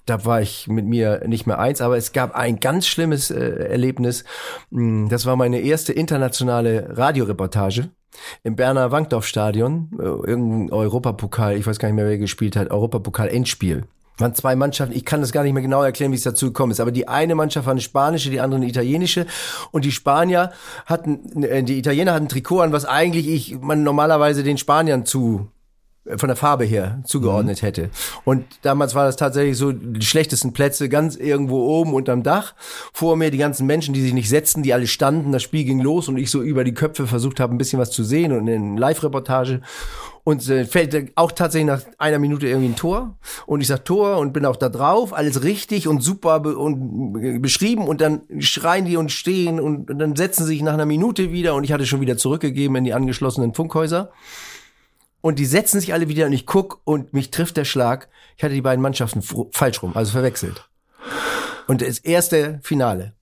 da war ich mit mir nicht mehr eins. Aber es gab ein ganz schlimmes äh, Erlebnis. Mm, das war meine erste internationale Radioreportage im Berner Wankdorf-Stadion, äh, irgendein Europapokal, ich weiß gar nicht mehr, wer gespielt hat, Europapokal-Endspiel waren zwei Mannschaften, ich kann das gar nicht mehr genau erklären, wie es dazu gekommen ist, aber die eine Mannschaft war eine spanische, die andere eine italienische und die Spanier hatten, äh, die Italiener hatten ein Trikot an, was eigentlich ich, man normalerweise den Spaniern zu äh, von der Farbe her zugeordnet mhm. hätte. Und damals war das tatsächlich so, die schlechtesten Plätze ganz irgendwo oben unterm Dach. Vor mir die ganzen Menschen, die sich nicht setzten, die alle standen, das Spiel ging los und ich so über die Köpfe versucht habe, ein bisschen was zu sehen und in Live-Reportage und äh, fällt auch tatsächlich nach einer Minute irgendwie ein Tor und ich sag Tor und bin auch da drauf, alles richtig und super be und beschrieben und dann schreien die und stehen und, und dann setzen sie sich nach einer Minute wieder und ich hatte schon wieder zurückgegeben in die angeschlossenen Funkhäuser und die setzen sich alle wieder und ich guck und mich trifft der Schlag. Ich hatte die beiden Mannschaften falsch rum, also verwechselt. Und das erste Finale.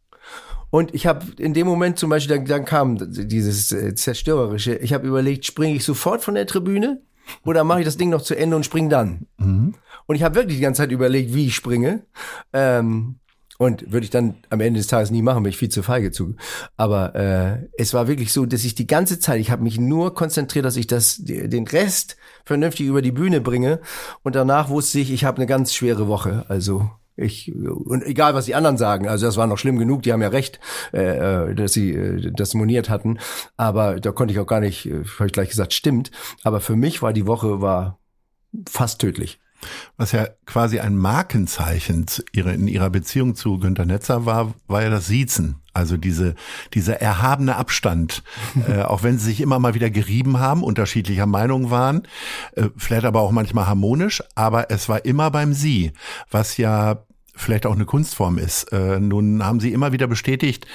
Und ich habe in dem Moment zum Beispiel, dann, dann kam dieses äh, zerstörerische, ich habe überlegt, springe ich sofort von der Tribüne oder mache ich das Ding noch zu Ende und spring dann? Mhm. Und ich habe wirklich die ganze Zeit überlegt, wie ich springe. Ähm, und würde ich dann am Ende des Tages nie machen, bin ich viel zu feige zu. Aber äh, es war wirklich so, dass ich die ganze Zeit, ich habe mich nur konzentriert, dass ich das den Rest vernünftig über die Bühne bringe. Und danach wusste ich, ich habe eine ganz schwere Woche. Also ich, und egal, was die anderen sagen, also das war noch schlimm genug, die haben ja recht, äh, äh dass sie äh, das moniert hatten, aber da konnte ich auch gar nicht, äh, habe ich gleich gesagt, stimmt, aber für mich war die Woche war fast tödlich. Was ja quasi ein Markenzeichen in ihrer Beziehung zu Günter Netzer war, war ja das Siezen. Also diese, dieser erhabene Abstand, äh, auch wenn sie sich immer mal wieder gerieben haben, unterschiedlicher Meinung waren, äh, vielleicht aber auch manchmal harmonisch, aber es war immer beim Sie, was ja vielleicht auch eine Kunstform ist. Äh, nun haben Sie immer wieder bestätigt,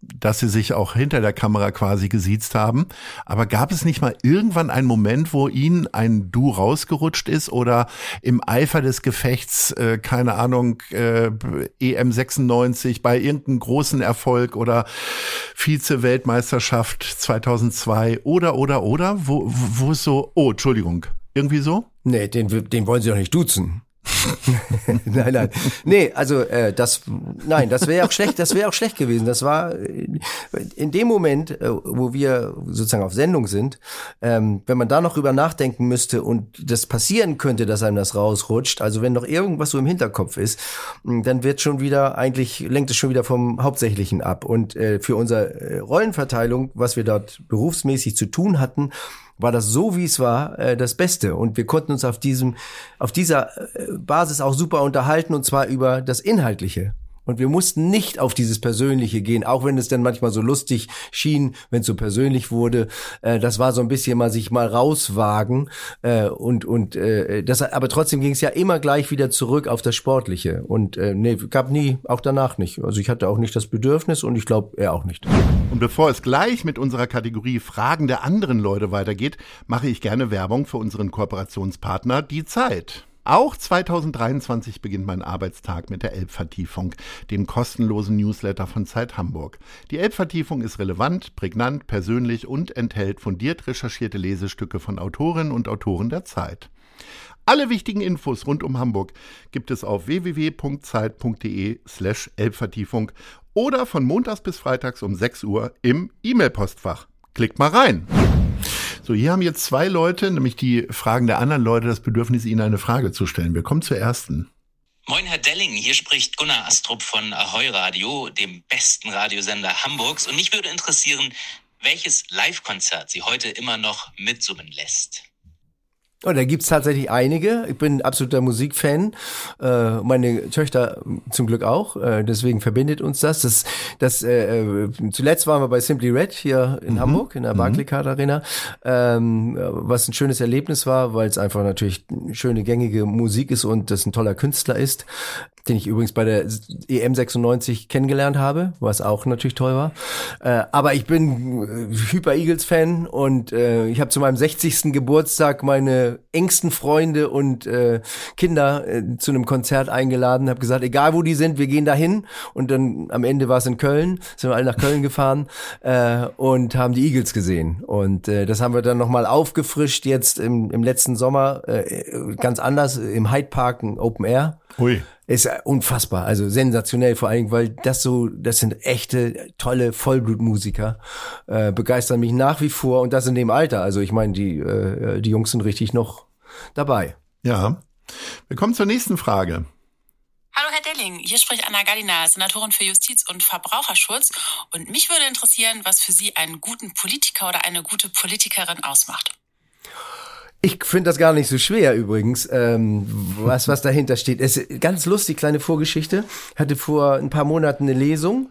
dass Sie sich auch hinter der Kamera quasi gesiezt haben. Aber gab es nicht mal irgendwann einen Moment, wo Ihnen ein Du rausgerutscht ist oder im Eifer des Gefechts, äh, keine Ahnung, äh, EM 96 bei irgendeinem großen Erfolg oder Vize-Weltmeisterschaft 2002 oder, oder, oder, wo, wo ist so, oh, Entschuldigung, irgendwie so? Nee, den, den wollen Sie doch nicht duzen. nein, nein. Nee, also äh, das nein, das wäre auch schlecht, das wäre auch schlecht gewesen. Das war äh, in dem Moment, äh, wo wir sozusagen auf Sendung sind, ähm, wenn man da noch drüber nachdenken müsste und das passieren könnte, dass einem das rausrutscht, also wenn noch irgendwas so im Hinterkopf ist, dann wird schon wieder eigentlich lenkt es schon wieder vom Hauptsächlichen ab und äh, für unsere äh, Rollenverteilung, was wir dort berufsmäßig zu tun hatten, war das so, wie es war, äh, das Beste. Und wir konnten uns auf diesem, auf dieser äh, Basis auch super unterhalten und zwar über das Inhaltliche. Und wir mussten nicht auf dieses Persönliche gehen, auch wenn es dann manchmal so lustig schien, wenn es so persönlich wurde. Äh, das war so ein bisschen mal sich mal rauswagen. Äh, und und äh, das, aber trotzdem ging es ja immer gleich wieder zurück auf das Sportliche. Und äh, nee, gab nie, auch danach nicht. Also ich hatte auch nicht das Bedürfnis und ich glaube, er auch nicht. Und bevor es gleich mit unserer Kategorie Fragen der anderen Leute weitergeht, mache ich gerne Werbung für unseren Kooperationspartner Die Zeit. Auch 2023 beginnt mein Arbeitstag mit der Elbvertiefung, dem kostenlosen Newsletter von Zeit Hamburg. Die Elbvertiefung ist relevant, prägnant, persönlich und enthält fundiert recherchierte Lesestücke von Autorinnen und Autoren der Zeit. Alle wichtigen Infos rund um Hamburg gibt es auf www.zeit.de slash Elbvertiefung oder von montags bis freitags um 6 Uhr im E-Mail-Postfach. Klickt mal rein! So, hier haben jetzt zwei Leute, nämlich die Fragen der anderen Leute, das Bedürfnis, ihnen eine Frage zu stellen. Wir kommen zur ersten. Moin, Herr Delling, hier spricht Gunnar Astrup von Ahoy Radio, dem besten Radiosender Hamburgs. Und mich würde interessieren, welches Live-Konzert Sie heute immer noch mitsummen lässt. Oh, da gibt's tatsächlich einige. Ich bin absoluter Musikfan. Äh, meine Töchter zum Glück auch. Äh, deswegen verbindet uns das. Das, das äh, äh zuletzt waren wir bei Simply Red hier in mhm. Hamburg in der mhm. Barclaycard Arena, ähm, was ein schönes Erlebnis war, weil es einfach natürlich schöne gängige Musik ist und das ein toller Künstler ist den ich übrigens bei der EM 96 kennengelernt habe, was auch natürlich toll war. Äh, aber ich bin äh, Hyper Eagles Fan und äh, ich habe zu meinem 60. Geburtstag meine engsten Freunde und äh, Kinder äh, zu einem Konzert eingeladen, habe gesagt, egal wo die sind, wir gehen dahin und dann am Ende war es in Köln, sind wir alle nach Köln gefahren äh, und haben die Eagles gesehen und das haben wir dann nochmal aufgefrischt jetzt im, im letzten Sommer ganz anders im Hyde Park, Open Air. Ui. Ist unfassbar, also sensationell vor allem, weil das so, das sind echte, tolle Vollblutmusiker, äh, begeistern mich nach wie vor und das in dem Alter. Also ich meine, die, äh, die Jungs sind richtig noch dabei. Ja. Wir kommen zur nächsten Frage. Hallo Herr Delling, hier spricht Anna Gardiner, Senatorin für Justiz und Verbraucherschutz. Und mich würde interessieren, was für Sie einen guten Politiker oder eine gute Politikerin ausmacht. Ich finde das gar nicht so schwer übrigens, ähm, was, was dahinter steht. Es ist ganz lustig, kleine Vorgeschichte. Hatte vor ein paar Monaten eine Lesung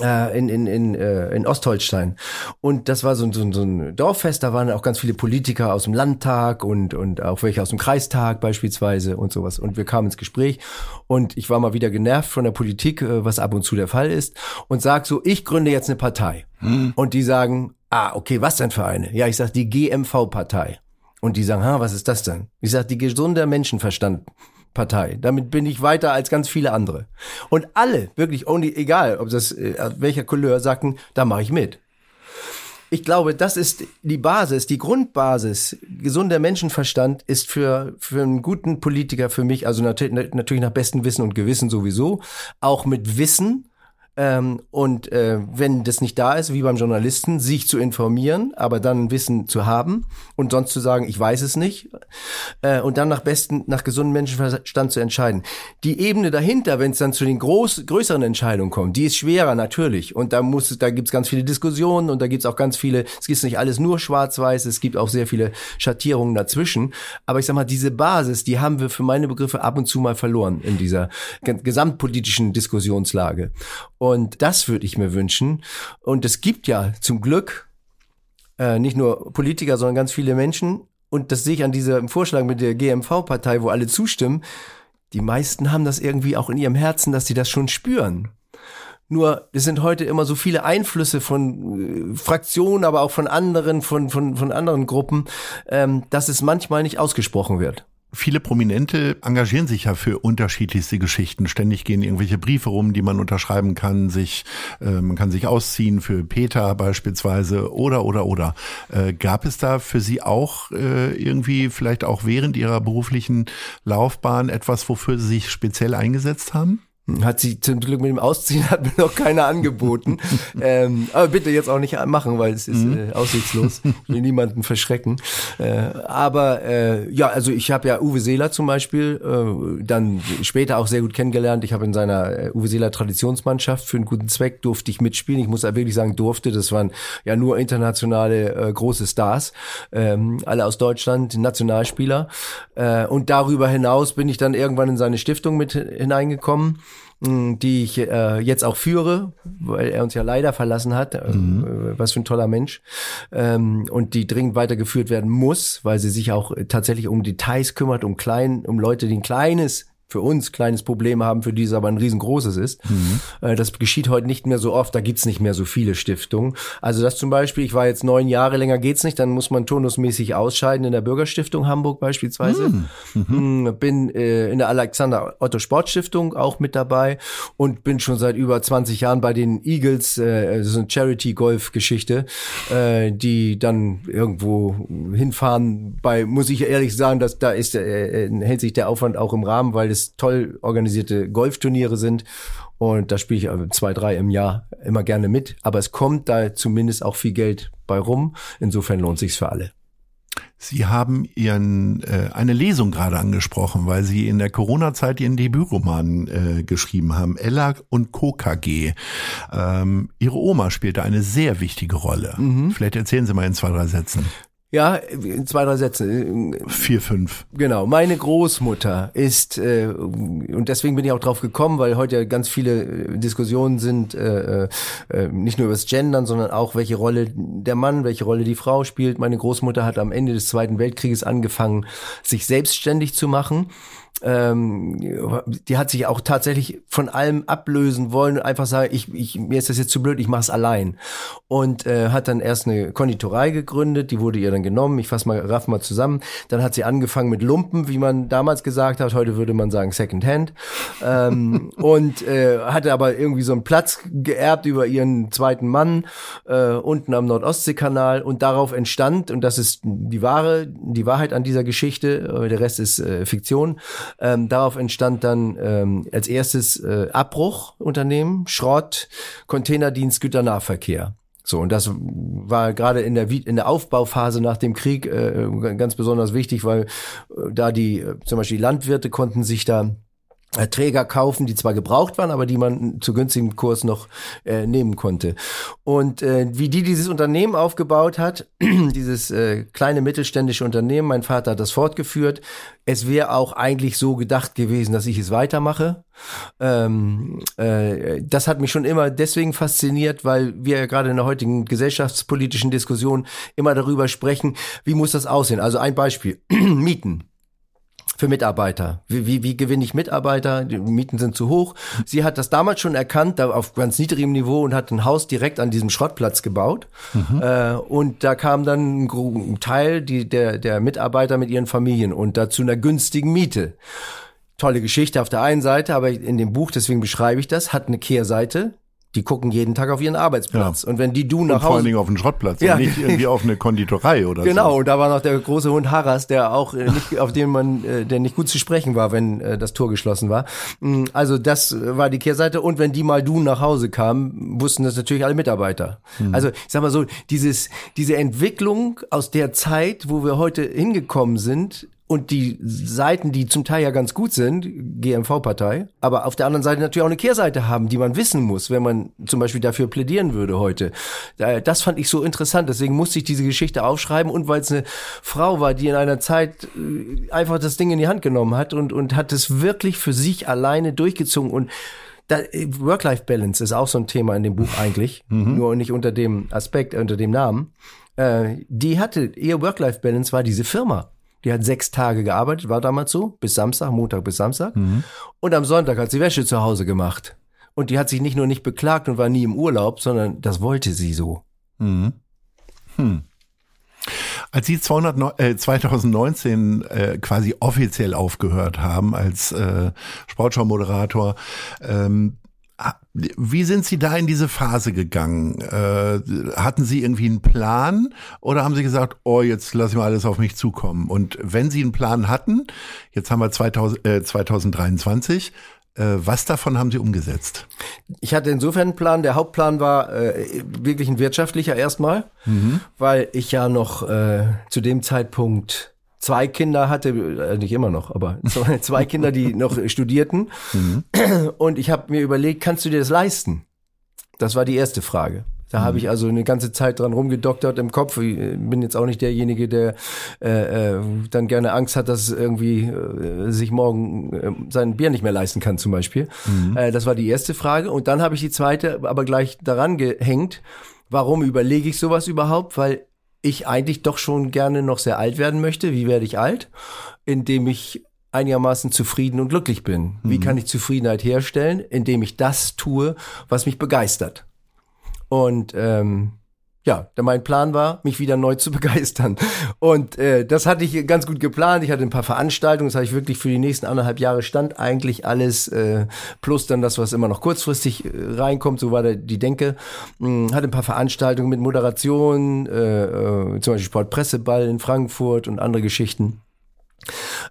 äh, in, in, in, äh, in Ostholstein. Und das war so, so, so ein Dorffest, da waren auch ganz viele Politiker aus dem Landtag und, und auch welche aus dem Kreistag beispielsweise und sowas. Und wir kamen ins Gespräch und ich war mal wieder genervt von der Politik, äh, was ab und zu der Fall ist, und sag so, ich gründe jetzt eine Partei. Hm. Und die sagen, ah, okay, was denn für eine? Ja, ich sag die GMV-Partei. Und die sagen, ha, was ist das denn? Ich sage, die gesunde Menschenverstand. Partei. Damit bin ich weiter als ganz viele andere. Und alle, wirklich, only, egal, ob das äh, welcher Couleur, sagten, da mache ich mit. Ich glaube, das ist die Basis, die Grundbasis. Gesunder Menschenverstand ist für, für einen guten Politiker, für mich, also natürlich nach bestem Wissen und Gewissen sowieso, auch mit Wissen, ähm, und äh, wenn das nicht da ist, wie beim Journalisten, sich zu informieren, aber dann Wissen zu haben und sonst zu sagen, ich weiß es nicht, äh, und dann nach besten, nach gesundem Menschenverstand zu entscheiden. Die Ebene dahinter, wenn es dann zu den groß, größeren Entscheidungen kommt, die ist schwerer natürlich. Und da muss, da gibt's ganz viele Diskussionen und da gibt's auch ganz viele, es gibt nicht alles nur schwarz-weiß, es gibt auch sehr viele Schattierungen dazwischen. Aber ich sag mal, diese Basis, die haben wir für meine Begriffe ab und zu mal verloren in dieser gesamtpolitischen Diskussionslage. Und das würde ich mir wünschen. Und es gibt ja zum Glück äh, nicht nur Politiker, sondern ganz viele Menschen. Und das sehe ich an diesem Vorschlag mit der GMV-Partei, wo alle zustimmen. Die meisten haben das irgendwie auch in ihrem Herzen, dass sie das schon spüren. Nur es sind heute immer so viele Einflüsse von äh, Fraktionen, aber auch von anderen, von, von, von anderen Gruppen, ähm, dass es manchmal nicht ausgesprochen wird. Viele Prominente engagieren sich ja für unterschiedlichste Geschichten. Ständig gehen irgendwelche Briefe rum, die man unterschreiben kann. Sich, äh, man kann sich ausziehen für Peter beispielsweise oder oder oder. Äh, gab es da für Sie auch äh, irgendwie vielleicht auch während Ihrer beruflichen Laufbahn etwas, wofür Sie sich speziell eingesetzt haben? Hat sie zum Glück mit dem Ausziehen hat mir noch keiner angeboten. ähm, aber bitte jetzt auch nicht machen, weil es ist mhm. äh, aussichtslos. Ich will niemanden verschrecken. Äh, aber äh, ja, also ich habe ja Uwe Seeler zum Beispiel äh, dann später auch sehr gut kennengelernt. Ich habe in seiner äh, Uwe Seeler Traditionsmannschaft für einen guten Zweck durfte ich mitspielen. Ich muss da wirklich sagen, durfte. Das waren ja nur internationale äh, große Stars, ähm, alle aus Deutschland, Nationalspieler. Und darüber hinaus bin ich dann irgendwann in seine Stiftung mit hineingekommen die ich äh, jetzt auch führe, weil er uns ja leider verlassen hat. Äh, mhm. Was für ein toller Mensch. Ähm, und die dringend weitergeführt werden muss, weil sie sich auch tatsächlich um Details kümmert, um klein, um Leute, die ein kleines für uns kleines Problem haben, für die es aber ein riesengroßes ist. Mhm. Äh, das geschieht heute nicht mehr so oft, da gibt's nicht mehr so viele Stiftungen. Also das zum Beispiel, ich war jetzt neun Jahre, länger geht's nicht, dann muss man turnusmäßig ausscheiden in der Bürgerstiftung Hamburg beispielsweise. Mhm. mhm. Bin äh, in der Alexander Otto Sportstiftung auch mit dabei und bin schon seit über 20 Jahren bei den Eagles, äh, das ist eine Charity-Golf-Geschichte, äh, die dann irgendwo hinfahren. Bei, muss ich ehrlich sagen, dass da ist, äh, äh hält sich der Aufwand auch im Rahmen, weil es toll organisierte Golfturniere sind. Und da spiele ich äh, zwei, drei im Jahr immer gerne mit. Aber es kommt da zumindest auch viel Geld bei rum. Insofern lohnt sich's für alle. Sie haben Ihren äh, eine Lesung gerade angesprochen, weil Sie in der Corona-Zeit Ihren Debütroman äh, geschrieben haben, Ella und Co. KG. Ähm, Ihre Oma spielte eine sehr wichtige Rolle. Mhm. Vielleicht erzählen Sie mal in zwei, drei Sätzen. Ja, in zwei, drei Sätze. Vier, fünf. Genau. Meine Großmutter ist, äh, und deswegen bin ich auch drauf gekommen, weil heute ja ganz viele äh, Diskussionen sind, äh, äh, nicht nur über das Gendern, sondern auch, welche Rolle der Mann, welche Rolle die Frau spielt. Meine Großmutter hat am Ende des Zweiten Weltkrieges angefangen, sich selbstständig zu machen ähm, die hat sich auch tatsächlich von allem ablösen wollen, einfach sagen, ich, ich, mir ist das jetzt zu blöd, ich mache es allein. Und äh, hat dann erst eine Konditorei gegründet, die wurde ihr dann genommen, ich fasse mal, raff mal zusammen. Dann hat sie angefangen mit Lumpen, wie man damals gesagt hat, heute würde man sagen Secondhand. ähm, und äh, hatte aber irgendwie so einen Platz geerbt über ihren zweiten Mann äh, unten am Nordostseekanal und darauf entstand, und das ist die wahre, die Wahrheit an dieser Geschichte, äh, der Rest ist äh, Fiktion, ähm, darauf entstand dann ähm, als erstes äh, Abbruchunternehmen, Schrott, Containerdienst, Güternahverkehr. So, und das war gerade in der, in der Aufbauphase nach dem Krieg äh, ganz besonders wichtig, weil äh, da die, äh, zum Beispiel die Landwirte konnten sich da Träger kaufen, die zwar gebraucht waren, aber die man zu günstigem Kurs noch äh, nehmen konnte. Und äh, wie die dieses Unternehmen aufgebaut hat, dieses äh, kleine mittelständische Unternehmen, mein Vater hat das fortgeführt. Es wäre auch eigentlich so gedacht gewesen, dass ich es weitermache. Ähm, äh, das hat mich schon immer deswegen fasziniert, weil wir ja gerade in der heutigen gesellschaftspolitischen Diskussion immer darüber sprechen, wie muss das aussehen. Also ein Beispiel, Mieten für Mitarbeiter. Wie, wie, wie gewinne ich Mitarbeiter? Die Mieten sind zu hoch. Sie hat das damals schon erkannt, da auf ganz niedrigem Niveau und hat ein Haus direkt an diesem Schrottplatz gebaut. Mhm. Äh, und da kam dann ein Teil die, der, der Mitarbeiter mit ihren Familien und dazu einer günstigen Miete. Tolle Geschichte auf der einen Seite, aber in dem Buch, deswegen beschreibe ich das, hat eine Kehrseite die gucken jeden Tag auf ihren Arbeitsplatz. Ja. Und wenn die du nach und Hause... vor allen Dingen auf den Schrottplatz ja. und nicht irgendwie auf eine Konditorei oder genau, so. Genau, und da war noch der große Hund Harras, der auch äh, nicht, auf dem man, äh, der nicht gut zu sprechen war, wenn äh, das Tor geschlossen war. Mm, also das war die Kehrseite. Und wenn die mal du nach Hause kamen, wussten das natürlich alle Mitarbeiter. Mhm. Also ich sag mal so, dieses, diese Entwicklung aus der Zeit, wo wir heute hingekommen sind, und die Seiten, die zum Teil ja ganz gut sind, GMV-Partei, aber auf der anderen Seite natürlich auch eine Kehrseite haben, die man wissen muss, wenn man zum Beispiel dafür plädieren würde heute. Das fand ich so interessant, deswegen musste ich diese Geschichte aufschreiben und weil es eine Frau war, die in einer Zeit äh, einfach das Ding in die Hand genommen hat und, und hat es wirklich für sich alleine durchgezogen und Work-Life-Balance ist auch so ein Thema in dem Buch eigentlich, mhm. nur nicht unter dem Aspekt, unter dem Namen. Äh, die hatte, ihr Work-Life-Balance war diese Firma. Die hat sechs Tage gearbeitet, war damals so, bis Samstag, Montag bis Samstag. Mhm. Und am Sonntag hat sie Wäsche zu Hause gemacht. Und die hat sich nicht nur nicht beklagt und war nie im Urlaub, sondern das wollte sie so. Mhm. Hm. Als Sie 200, äh, 2019 äh, quasi offiziell aufgehört haben als äh, Sportschau-Moderator, ähm, wie sind Sie da in diese Phase gegangen? Äh, hatten Sie irgendwie einen Plan oder haben Sie gesagt, oh, jetzt lasse ich mal alles auf mich zukommen? Und wenn Sie einen Plan hatten, jetzt haben wir 2000, äh, 2023, Äh, was davon haben Sie umgesetzt? Ich hatte insofern einen Plan. Der Hauptplan war äh, wirklich ein wirtschaftlicher erstmal, mhm. weil ich ja noch äh, zu dem Zeitpunkt zwei Kinder hatte, äh, nicht immer noch, aber zwei, zwei Kinder, die noch studierten. Mhm. Und ich habe mir überlegt, kannst du dir das leisten? Das war die erste Frage. Da mhm. habe ich also eine ganze Zeit dran rumgedoktert im Kopf. Ich äh, bin jetzt auch nicht derjenige, der äh, äh, dann gerne Angst hat, dass irgendwie äh, sich morgen äh, sein Bier nicht mehr leisten kann zum Beispiel. Mhm. Äh, das war die erste Frage. Und dann habe ich die zweite aber gleich daran gehängt. Warum überlege ich sowas überhaupt? Weil ich eigentlich doch schon gerne noch sehr alt werden möchte. Wie werde ich alt? Indem ich einigermaßen zufrieden und glücklich bin. Wie mhm. kann ich Zufriedenheit herstellen? Indem ich das tue, was mich begeistert. Und ähm, ja, mein Plan war, mich wieder neu zu begeistern. Und äh, das hatte ich ganz gut geplant. Ich hatte ein paar Veranstaltungen, das habe ich wirklich für die nächsten anderthalb Jahre stand eigentlich alles, äh, plus dann das, was immer noch kurzfristig äh, reinkommt, so war der, die Denke. Hm, hatte ein paar Veranstaltungen mit Moderation, äh, äh, zum Beispiel Sportpresseball in Frankfurt und andere Geschichten.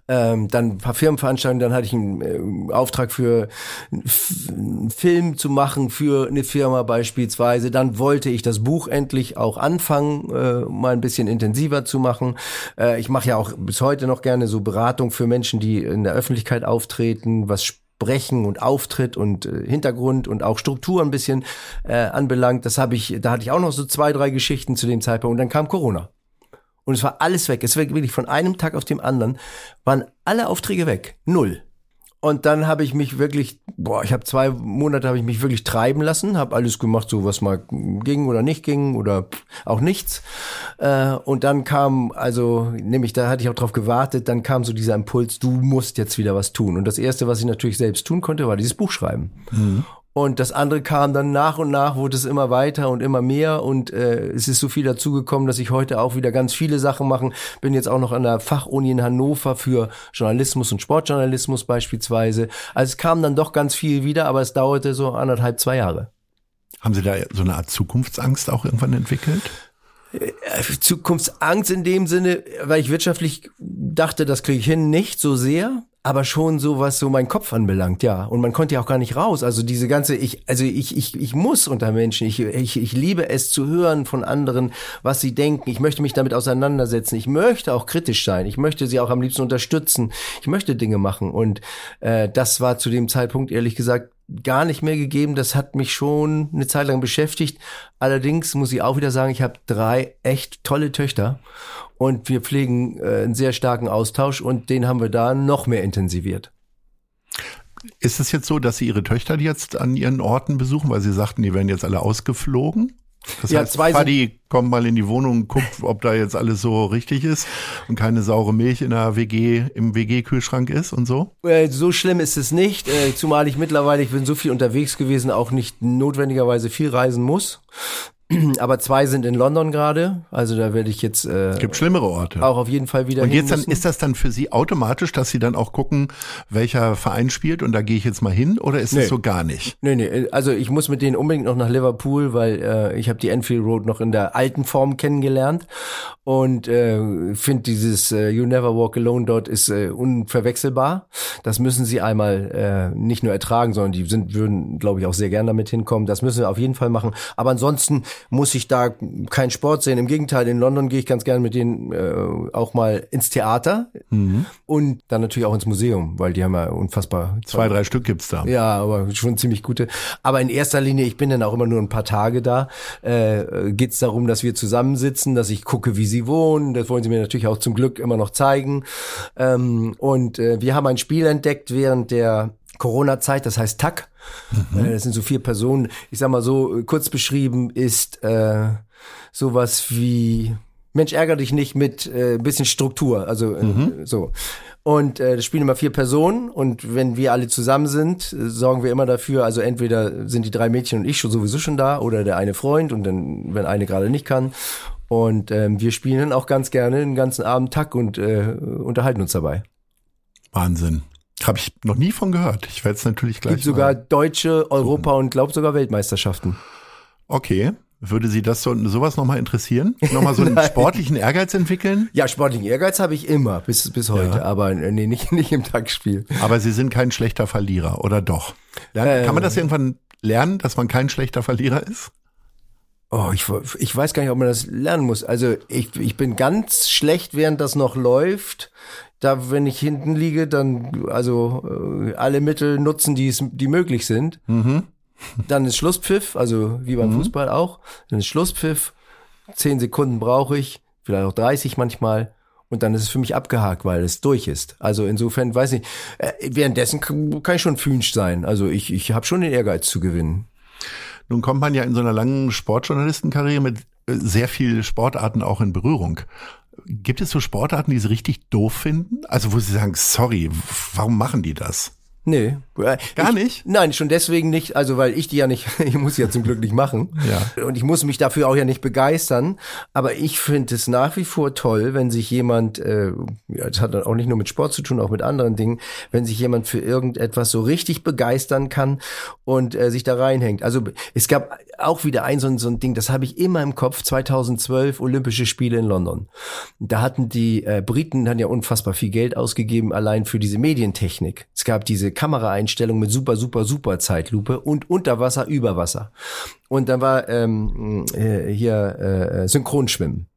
Ähm, dann ein paar Firmenveranstaltungen, dann hatte ich einen äh, Auftrag für einen Film zu machen für eine Firma beispielsweise. Dann wollte ich das Buch endlich auch anfangen, äh, mal ein bisschen intensiver zu machen. Äh, ich mache ja auch bis heute noch gerne so Beratung für Menschen, die in der Öffentlichkeit auftreten, was Sprechen und Auftritt und äh, Hintergrund und auch Struktur ein bisschen äh, anbelangt. Das habe ich, da hatte ich auch noch so zwei, drei Geschichten zu dem Zeitpunkt und dann kam Corona. Und es war alles weg. Es war wirklich von einem Tag auf dem anderen, waren alle Aufträge weg. Null. Und dann habe ich mich wirklich, boah, ich habe zwei Monate habe ich mich wirklich treiben lassen, habe alles gemacht, so was mal ging oder nicht ging oder auch nichts. Äh, und dann kam, also nämlich da hatte ich auch drauf gewartet, dann kam so dieser Impuls, du musst jetzt wieder was tun. Und das erste, was ich natürlich selbst tun konnte, war dieses Buch schreiben. Mhm. Und das andere kam dann nach und nach, wurde es immer weiter und immer mehr. Und äh, es ist so viel dazugekommen, dass ich heute auch wieder ganz viele Sachen mache. Bin jetzt auch noch an der Fachuni in Hannover für Journalismus und Sportjournalismus beispielsweise. Also es kam dann doch ganz viel wieder, aber es dauerte so anderthalb, zwei Jahre. Haben Sie da so eine Art Zukunftsangst auch irgendwann entwickelt? Äh, Zukunftsangst in dem Sinne, weil ich wirtschaftlich dachte, das kriege ich hin, nicht so sehr aber schon so was so mein Kopf anbelangt, ja. Und man konnte ja auch gar nicht raus. Also diese ganze, ich, also ich, ich, ich muss unter Menschen. Ich, ich, ich liebe es zu hören von anderen, was sie denken. Ich möchte mich damit auseinandersetzen. Ich möchte auch kritisch sein. Ich möchte sie auch am liebsten unterstützen. Ich möchte Dinge machen. Und äh, das war zu dem Zeitpunkt ehrlich gesagt gar nicht mehr gegeben. Das hat mich schon eine Zeit lang beschäftigt. Allerdings muss ich auch wieder sagen, ich habe drei echt tolle Töchter und wir pflegen äh, einen sehr starken Austausch und den haben wir da noch mehr intensiviert. Ist es jetzt so, dass Sie Ihre Töchter jetzt an Ihren Orten besuchen, weil Sie sagten, die werden jetzt alle ausgeflogen? Das ja, heißt, zwei Fadi kommt mal in die Wohnung und guckt, ob da jetzt alles so richtig ist und keine saure Milch in der WG, im WG-Kühlschrank ist und so? Äh, so schlimm ist es nicht, äh, zumal ich mittlerweile, ich bin so viel unterwegs gewesen, auch nicht notwendigerweise viel reisen muss. aber zwei sind in London gerade, also da werde ich jetzt äh, gibt schlimmere Orte auch auf jeden Fall wieder. Und jetzt dann ist das dann für Sie automatisch, dass Sie dann auch gucken, welcher Verein spielt und da gehe ich jetzt mal hin oder ist nee. das so gar nicht? Nee, nee, also ich muss mit denen unbedingt noch nach Liverpool, weil äh, ich habe die Enfield Road noch in der alten Form kennengelernt und äh, finde dieses äh, You Never Walk Alone dort ist äh, unverwechselbar. Das müssen Sie einmal äh, nicht nur ertragen, sondern die sind würden glaube ich auch sehr gern damit hinkommen. Das müssen wir auf jeden Fall machen. Aber ansonsten muss ich da keinen Sport sehen. Im Gegenteil, in London gehe ich ganz gerne mit denen äh, auch mal ins Theater mhm. und dann natürlich auch ins Museum, weil die haben ja unfassbar. Zwei, drei Stück gibt's da. Ja, aber schon ziemlich gute. Aber in erster Linie, ich bin dann auch immer nur ein paar Tage da, äh, geht's darum, dass wir zusammensitzen, dass ich gucke, wie sie wohnen. Das wollen sie mir natürlich auch zum Glück immer noch zeigen. Ähm, und äh, wir haben ein Spiel entdeckt während der Corona-Zeit, das heißt TAC. Mhm. Äh, das sind so vier Personen. Ich sag mal so, kurz beschrieben ist äh, sowas wie Mensch, ärger dich nicht mit äh, bisschen Struktur, also äh, mhm. so. Und äh, das spielen immer vier Personen und wenn wir alle zusammen sind, äh, sorgen wir immer dafür, also entweder sind die drei Mädchen und ich schon sowieso schon da oder der eine Freund und dann, wenn eine gerade nicht kann. Und ähm, wir spielen dann auch ganz gerne den ganzen Abend Tack und äh, unterhalten uns dabei. Wahnsinn. Habe ich noch nie von gehört. Ich werde es natürlich gleich. Gibt sogar deutsche, Europa und glaub sogar Weltmeisterschaften. Okay. Würde Sie das so, sowas nochmal interessieren? Nochmal so einen sportlichen Ehrgeiz entwickeln? Ja, sportlichen Ehrgeiz habe ich immer, bis, bis heute, ja. aber nee, nicht, nicht im Taktspiel. Aber Sie sind kein schlechter Verlierer, oder doch? Äh, Kann man das irgendwann lernen, dass man kein schlechter Verlierer ist? Oh, ich, ich weiß gar nicht, ob man das lernen muss. Also ich, ich bin ganz schlecht, während das noch läuft. Da, wenn ich hinten liege, dann also äh, alle Mittel nutzen, die, die möglich sind. Mhm. Dann ist Schlusspfiff, also wie beim mhm. Fußball auch. Dann ist Schlusspfiff. Zehn Sekunden brauche ich, vielleicht auch 30 manchmal. Und dann ist es für mich abgehakt, weil es durch ist. Also insofern weiß ich, äh, währenddessen kann, kann ich schon fünsch sein. Also ich, ich habe schon den Ehrgeiz zu gewinnen. Nun kommt man ja in so einer langen Sportjournalistenkarriere mit äh, sehr vielen Sportarten auch in Berührung. Gibt es so Sportarten, die Sie richtig doof finden? Also wo Sie sagen, sorry, warum machen die das? Nee. Gar ich, nicht? Nein, schon deswegen nicht, also weil ich die ja nicht, ich muss ja zum Glück nicht machen. Ja. Und ich muss mich dafür auch ja nicht begeistern. Aber ich finde es nach wie vor toll, wenn sich jemand, äh, ja, das hat dann auch nicht nur mit Sport zu tun, auch mit anderen Dingen, wenn sich jemand für irgendetwas so richtig begeistern kann und äh, sich da reinhängt. Also es gab auch wieder ein so ein, so ein Ding, das habe ich immer im Kopf, 2012 Olympische Spiele in London. Da hatten die äh, Briten dann ja unfassbar viel Geld ausgegeben, allein für diese Medientechnik. Es gab diese Kameraeinstellung mit super, super, super Zeitlupe und Unterwasser, Überwasser. Und dann war ähm, äh, hier äh, Synchronschwimmen.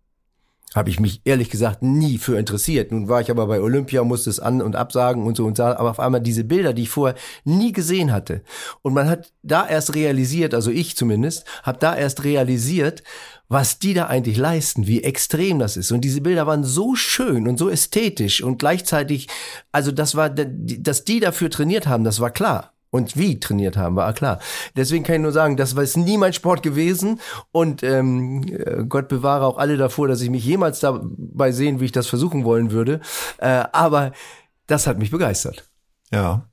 Habe ich mich ehrlich gesagt nie für interessiert. Nun war ich aber bei Olympia, musste es an und absagen und so und so. Aber auf einmal diese Bilder, die ich vorher nie gesehen hatte. Und man hat da erst realisiert, also ich zumindest, habe da erst realisiert, was die da eigentlich leisten, wie extrem das ist. Und diese Bilder waren so schön und so ästhetisch und gleichzeitig, also das war, dass die dafür trainiert haben, das war klar. Und wie trainiert haben, war klar. Deswegen kann ich nur sagen, das war jetzt nie mein Sport gewesen. Und ähm, äh, Gott bewahre auch alle davor, dass ich mich jemals dabei sehen, wie ich das versuchen wollen würde. Äh, aber das hat mich begeistert. Ja.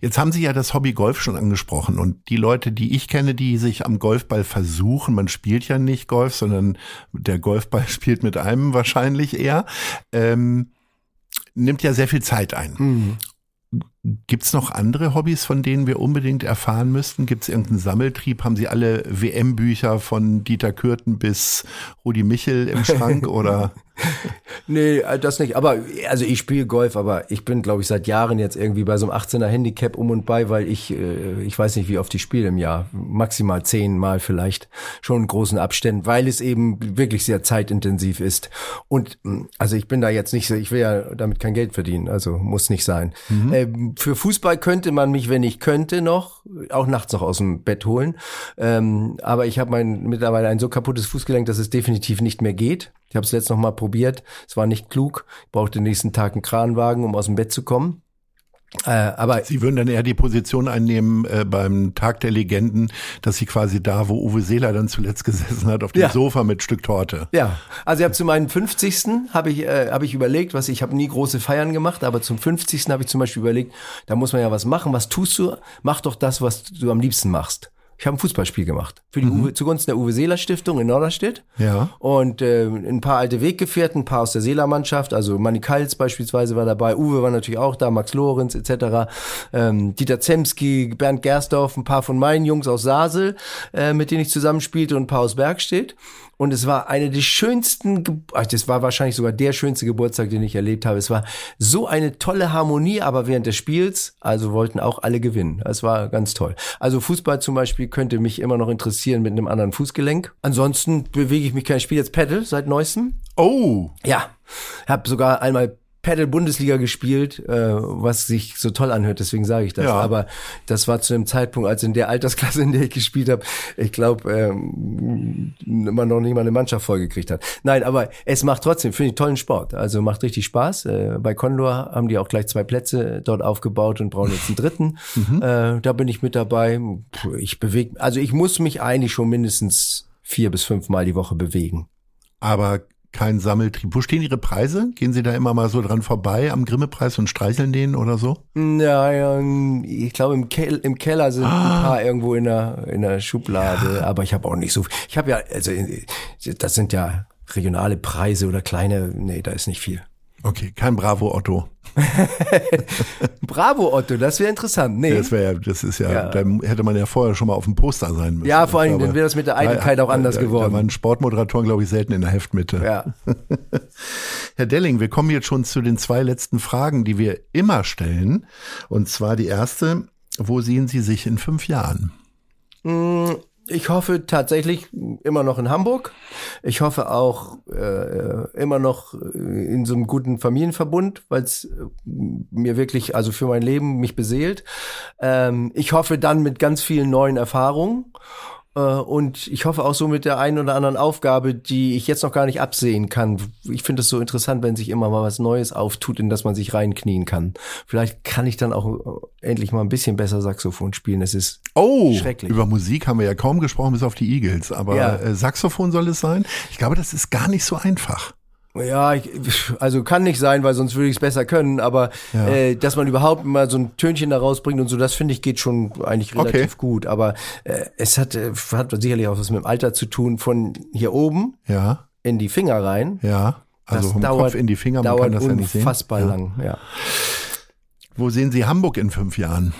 Jetzt haben Sie ja das Hobby Golf schon angesprochen und die Leute, die ich kenne, die sich am Golfball versuchen, man spielt ja nicht Golf, sondern der Golfball spielt mit einem wahrscheinlich eher, ähm, nimmt ja sehr viel Zeit ein. Mhm. Gibt's noch andere Hobbys, von denen wir unbedingt erfahren müssten? Gibt's irgendeinen Sammeltrieb? Haben Sie alle WM-Bücher von Dieter Kürten bis Rudi Michel im Schrank oder? nee, äh, das nicht. Aber also ich spiele Golf, aber ich bin, glaube ich, seit Jahren jetzt irgendwie bei so einem 18er Handicap um und bei, weil ich, äh, ich weiß nicht, wie oft ich spiele im Jahr. Maximal zehn Mal vielleicht. Schon in großen Abständen, weil es eben wirklich sehr zeitintensiv ist. Und hm, also ich bin da jetzt nicht so, ich will ja damit kein Geld verdienen, also muss nicht sein. Mhm. Ähm, für Fußball könnte man mich, wenn ich könnte, noch, auch nachts noch aus dem Bett holen. Ähm, aber ich habe mein mittlerweile ein so kaputtes Fußgelenk, dass es definitiv nicht mehr geht. Ich habe es letztes noch mal probiert. Es war nicht klug. Ich brauchte den nächsten Tag einen Kranwagen, um aus dem Bett zu kommen. Äh, aber Sie würden dann eher die Position einnehmen äh, beim Tag der Legenden, dass Sie quasi da, wo Uwe Seeler dann zuletzt gesessen hat, auf dem ja. Sofa mit Stück Torte. Ja, also ich habe zu meinem 50. habe ich äh, habe ich überlegt, was ich habe nie große Feiern gemacht, aber zum 50. habe ich zum Beispiel überlegt, da muss man ja was machen. Was tust du? Mach doch das, was du am liebsten machst. Ich habe ein Fußballspiel gemacht. Für die mhm. Uwe, zugunsten der Uwe Seeler Stiftung in Norderstedt. Ja. Und äh, ein paar alte Weggefährten, ein paar aus der Seeler Mannschaft, also Manny Kals beispielsweise war dabei, Uwe war natürlich auch da, Max Lorenz etc., ähm, Dieter Zemski, Bernd Gersdorf, ein paar von meinen Jungs aus Sasel, äh, mit denen ich zusammenspielte und ein paar aus Bergstedt. Und es war eine der schönsten, Ge das war wahrscheinlich sogar der schönste Geburtstag, den ich erlebt habe. Es war so eine tolle Harmonie, aber während des Spiels, also wollten auch alle gewinnen. Es war ganz toll. Also Fußball zum Beispiel könnte mich immer noch interessieren mit einem anderen Fußgelenk. Ansonsten bewege ich mich kein Spiel jetzt Paddle seit neuestem. Oh. Ja. Hab sogar einmal Paddle-Bundesliga gespielt, äh, was sich so toll anhört, deswegen sage ich das. Ja. Aber das war zu dem Zeitpunkt, als in der Altersklasse, in der ich gespielt habe, ich glaube, ähm, man noch nicht mal eine Mannschaft vollgekriegt hat. Nein, aber es macht trotzdem, finde ich, tollen Sport. Also macht richtig Spaß. Äh, bei Condor haben die auch gleich zwei Plätze dort aufgebaut und brauchen jetzt einen dritten. mhm. äh, da bin ich mit dabei. Ich bewege, also ich muss mich eigentlich schon mindestens vier bis fünf Mal die Woche bewegen. Aber kein Sammeltrieb. Wo stehen Ihre Preise? Gehen Sie da immer mal so dran vorbei am Grimme-Preis und streicheln den oder so? Ja, ja ich glaube im, Kel im Keller sind ah. ein paar irgendwo in der, in der Schublade, ja. aber ich habe auch nicht so viel. Ich habe ja, also das sind ja regionale Preise oder kleine, nee, da ist nicht viel. Okay, kein Bravo Otto. Bravo, Otto, das wäre interessant. Nee. Das wäre, das ist ja, ja, da hätte man ja vorher schon mal auf dem Poster sein müssen. Ja, vor allem, dann wäre das mit der Eitelkeit auch anders da, geworden. Da waren Sportmoderatoren, glaube ich, selten in der Heftmitte. Ja. Herr Delling, wir kommen jetzt schon zu den zwei letzten Fragen, die wir immer stellen. Und zwar die erste, wo sehen Sie sich in fünf Jahren? Ich hoffe tatsächlich immer noch in Hamburg. Ich hoffe auch äh, immer noch in so einem guten Familienverbund, weil es äh, mir wirklich, also für mein Leben mich beseelt. Ähm, ich hoffe dann mit ganz vielen neuen Erfahrungen äh, und ich hoffe auch so mit der einen oder anderen Aufgabe, die ich jetzt noch gar nicht absehen kann. Ich finde es so interessant, wenn sich immer mal was Neues auftut, in das man sich reinknien kann. Vielleicht kann ich dann auch äh, endlich mal ein bisschen besser Saxophon spielen. Es ist oh, schrecklich. Über Musik haben wir ja kaum gesprochen, bis auf die Eagles. Aber ja. Äh, Saxophon soll es sein. Ich glaube, das ist gar nicht so einfach. Ja, ich, also kann nicht sein, weil sonst würde ich es besser können, aber ja. äh, dass man überhaupt mal so ein Tönchen da rausbringt und so, das finde ich geht schon eigentlich relativ okay. gut. Aber äh, es hat, äh, hat sicherlich auch was mit dem Alter zu tun, von hier oben ja. in die Finger rein. Ja, also vom dauert, Kopf in die Finger, man kann das ja nicht sehen. Unfassbar lang, ja. Wo sehen Sie Hamburg in fünf Jahren?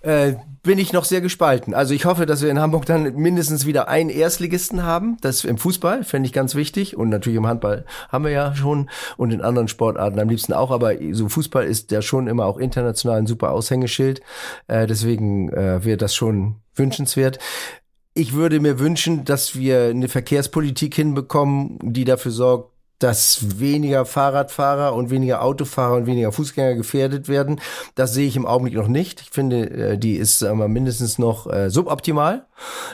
Äh, bin ich noch sehr gespalten. Also ich hoffe, dass wir in Hamburg dann mindestens wieder einen Erstligisten haben. Das im Fußball fände ich ganz wichtig und natürlich im Handball haben wir ja schon und in anderen Sportarten am liebsten auch. Aber so Fußball ist ja schon immer auch international ein super Aushängeschild. Äh, deswegen äh, wäre das schon wünschenswert. Ich würde mir wünschen, dass wir eine Verkehrspolitik hinbekommen, die dafür sorgt, dass weniger Fahrradfahrer und weniger Autofahrer und weniger Fußgänger gefährdet werden. Das sehe ich im Augenblick noch nicht. Ich finde, äh, die ist wir, mindestens noch äh, suboptimal.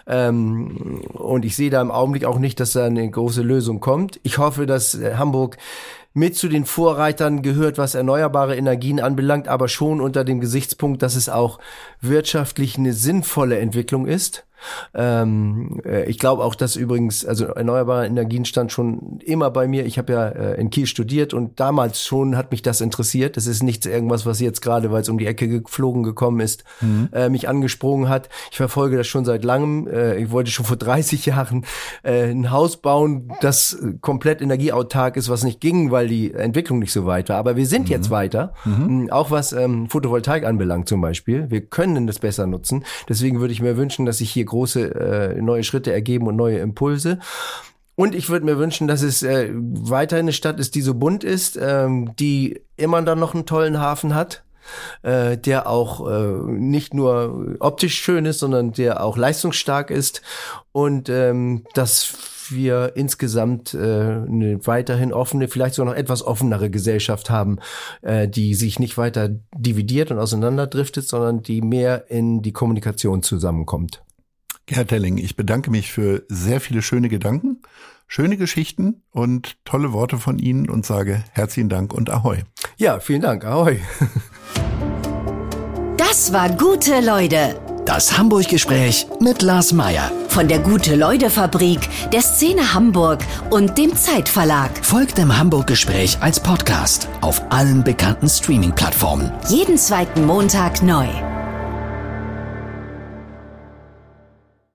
Ähm, und ich sehe da im Augenblick auch nicht, dass da eine große Lösung kommt. Ich hoffe, dass äh, Hamburg mit zu den Vorreitern gehört, was erneuerbare Energien anbelangt, aber schon unter dem Gesichtspunkt, dass es auch wirtschaftlich eine sinnvolle Entwicklung ist. Ähm, äh, ich glaube auch, dass übrigens, also erneuerbare Energien stand schon immer bei mir. Ich habe ja äh, in Kiel studiert und damals schon hat mich das interessiert. Das ist nicht irgendwas, was jetzt gerade, weil es um die Ecke geflogen gekommen ist, mhm. äh, mich angesprungen hat. Ich verfolge das schon seit langem. Äh, ich wollte schon vor 30 Jahren äh, ein Haus bauen, das komplett energieautark ist, was nicht ging, weil die Entwicklung nicht so weit war. Aber wir sind mhm. jetzt weiter, mhm. auch was ähm, Photovoltaik anbelangt zum Beispiel. Wir können das besser nutzen. Deswegen würde ich mir wünschen, dass ich hier große äh, neue Schritte ergeben und neue Impulse. Und ich würde mir wünschen, dass es äh, weiterhin eine Stadt ist, die so bunt ist, ähm, die immer dann noch einen tollen Hafen hat, äh, der auch äh, nicht nur optisch schön ist, sondern der auch leistungsstark ist und ähm, dass wir insgesamt äh, eine weiterhin offene, vielleicht sogar noch etwas offenere Gesellschaft haben, äh, die sich nicht weiter dividiert und auseinanderdriftet, sondern die mehr in die Kommunikation zusammenkommt. Herr Telling, ich bedanke mich für sehr viele schöne Gedanken, schöne Geschichten und tolle Worte von Ihnen und sage herzlichen Dank und Ahoi. Ja, vielen Dank. Ahoi. Das war gute Leute. Das Hamburg-Gespräch mit Lars Meier. Von der Gute-Leute-Fabrik, der Szene Hamburg und dem Zeitverlag. Folgt dem Hamburg-Gespräch als Podcast auf allen bekannten Streaming-Plattformen. Jeden zweiten Montag neu.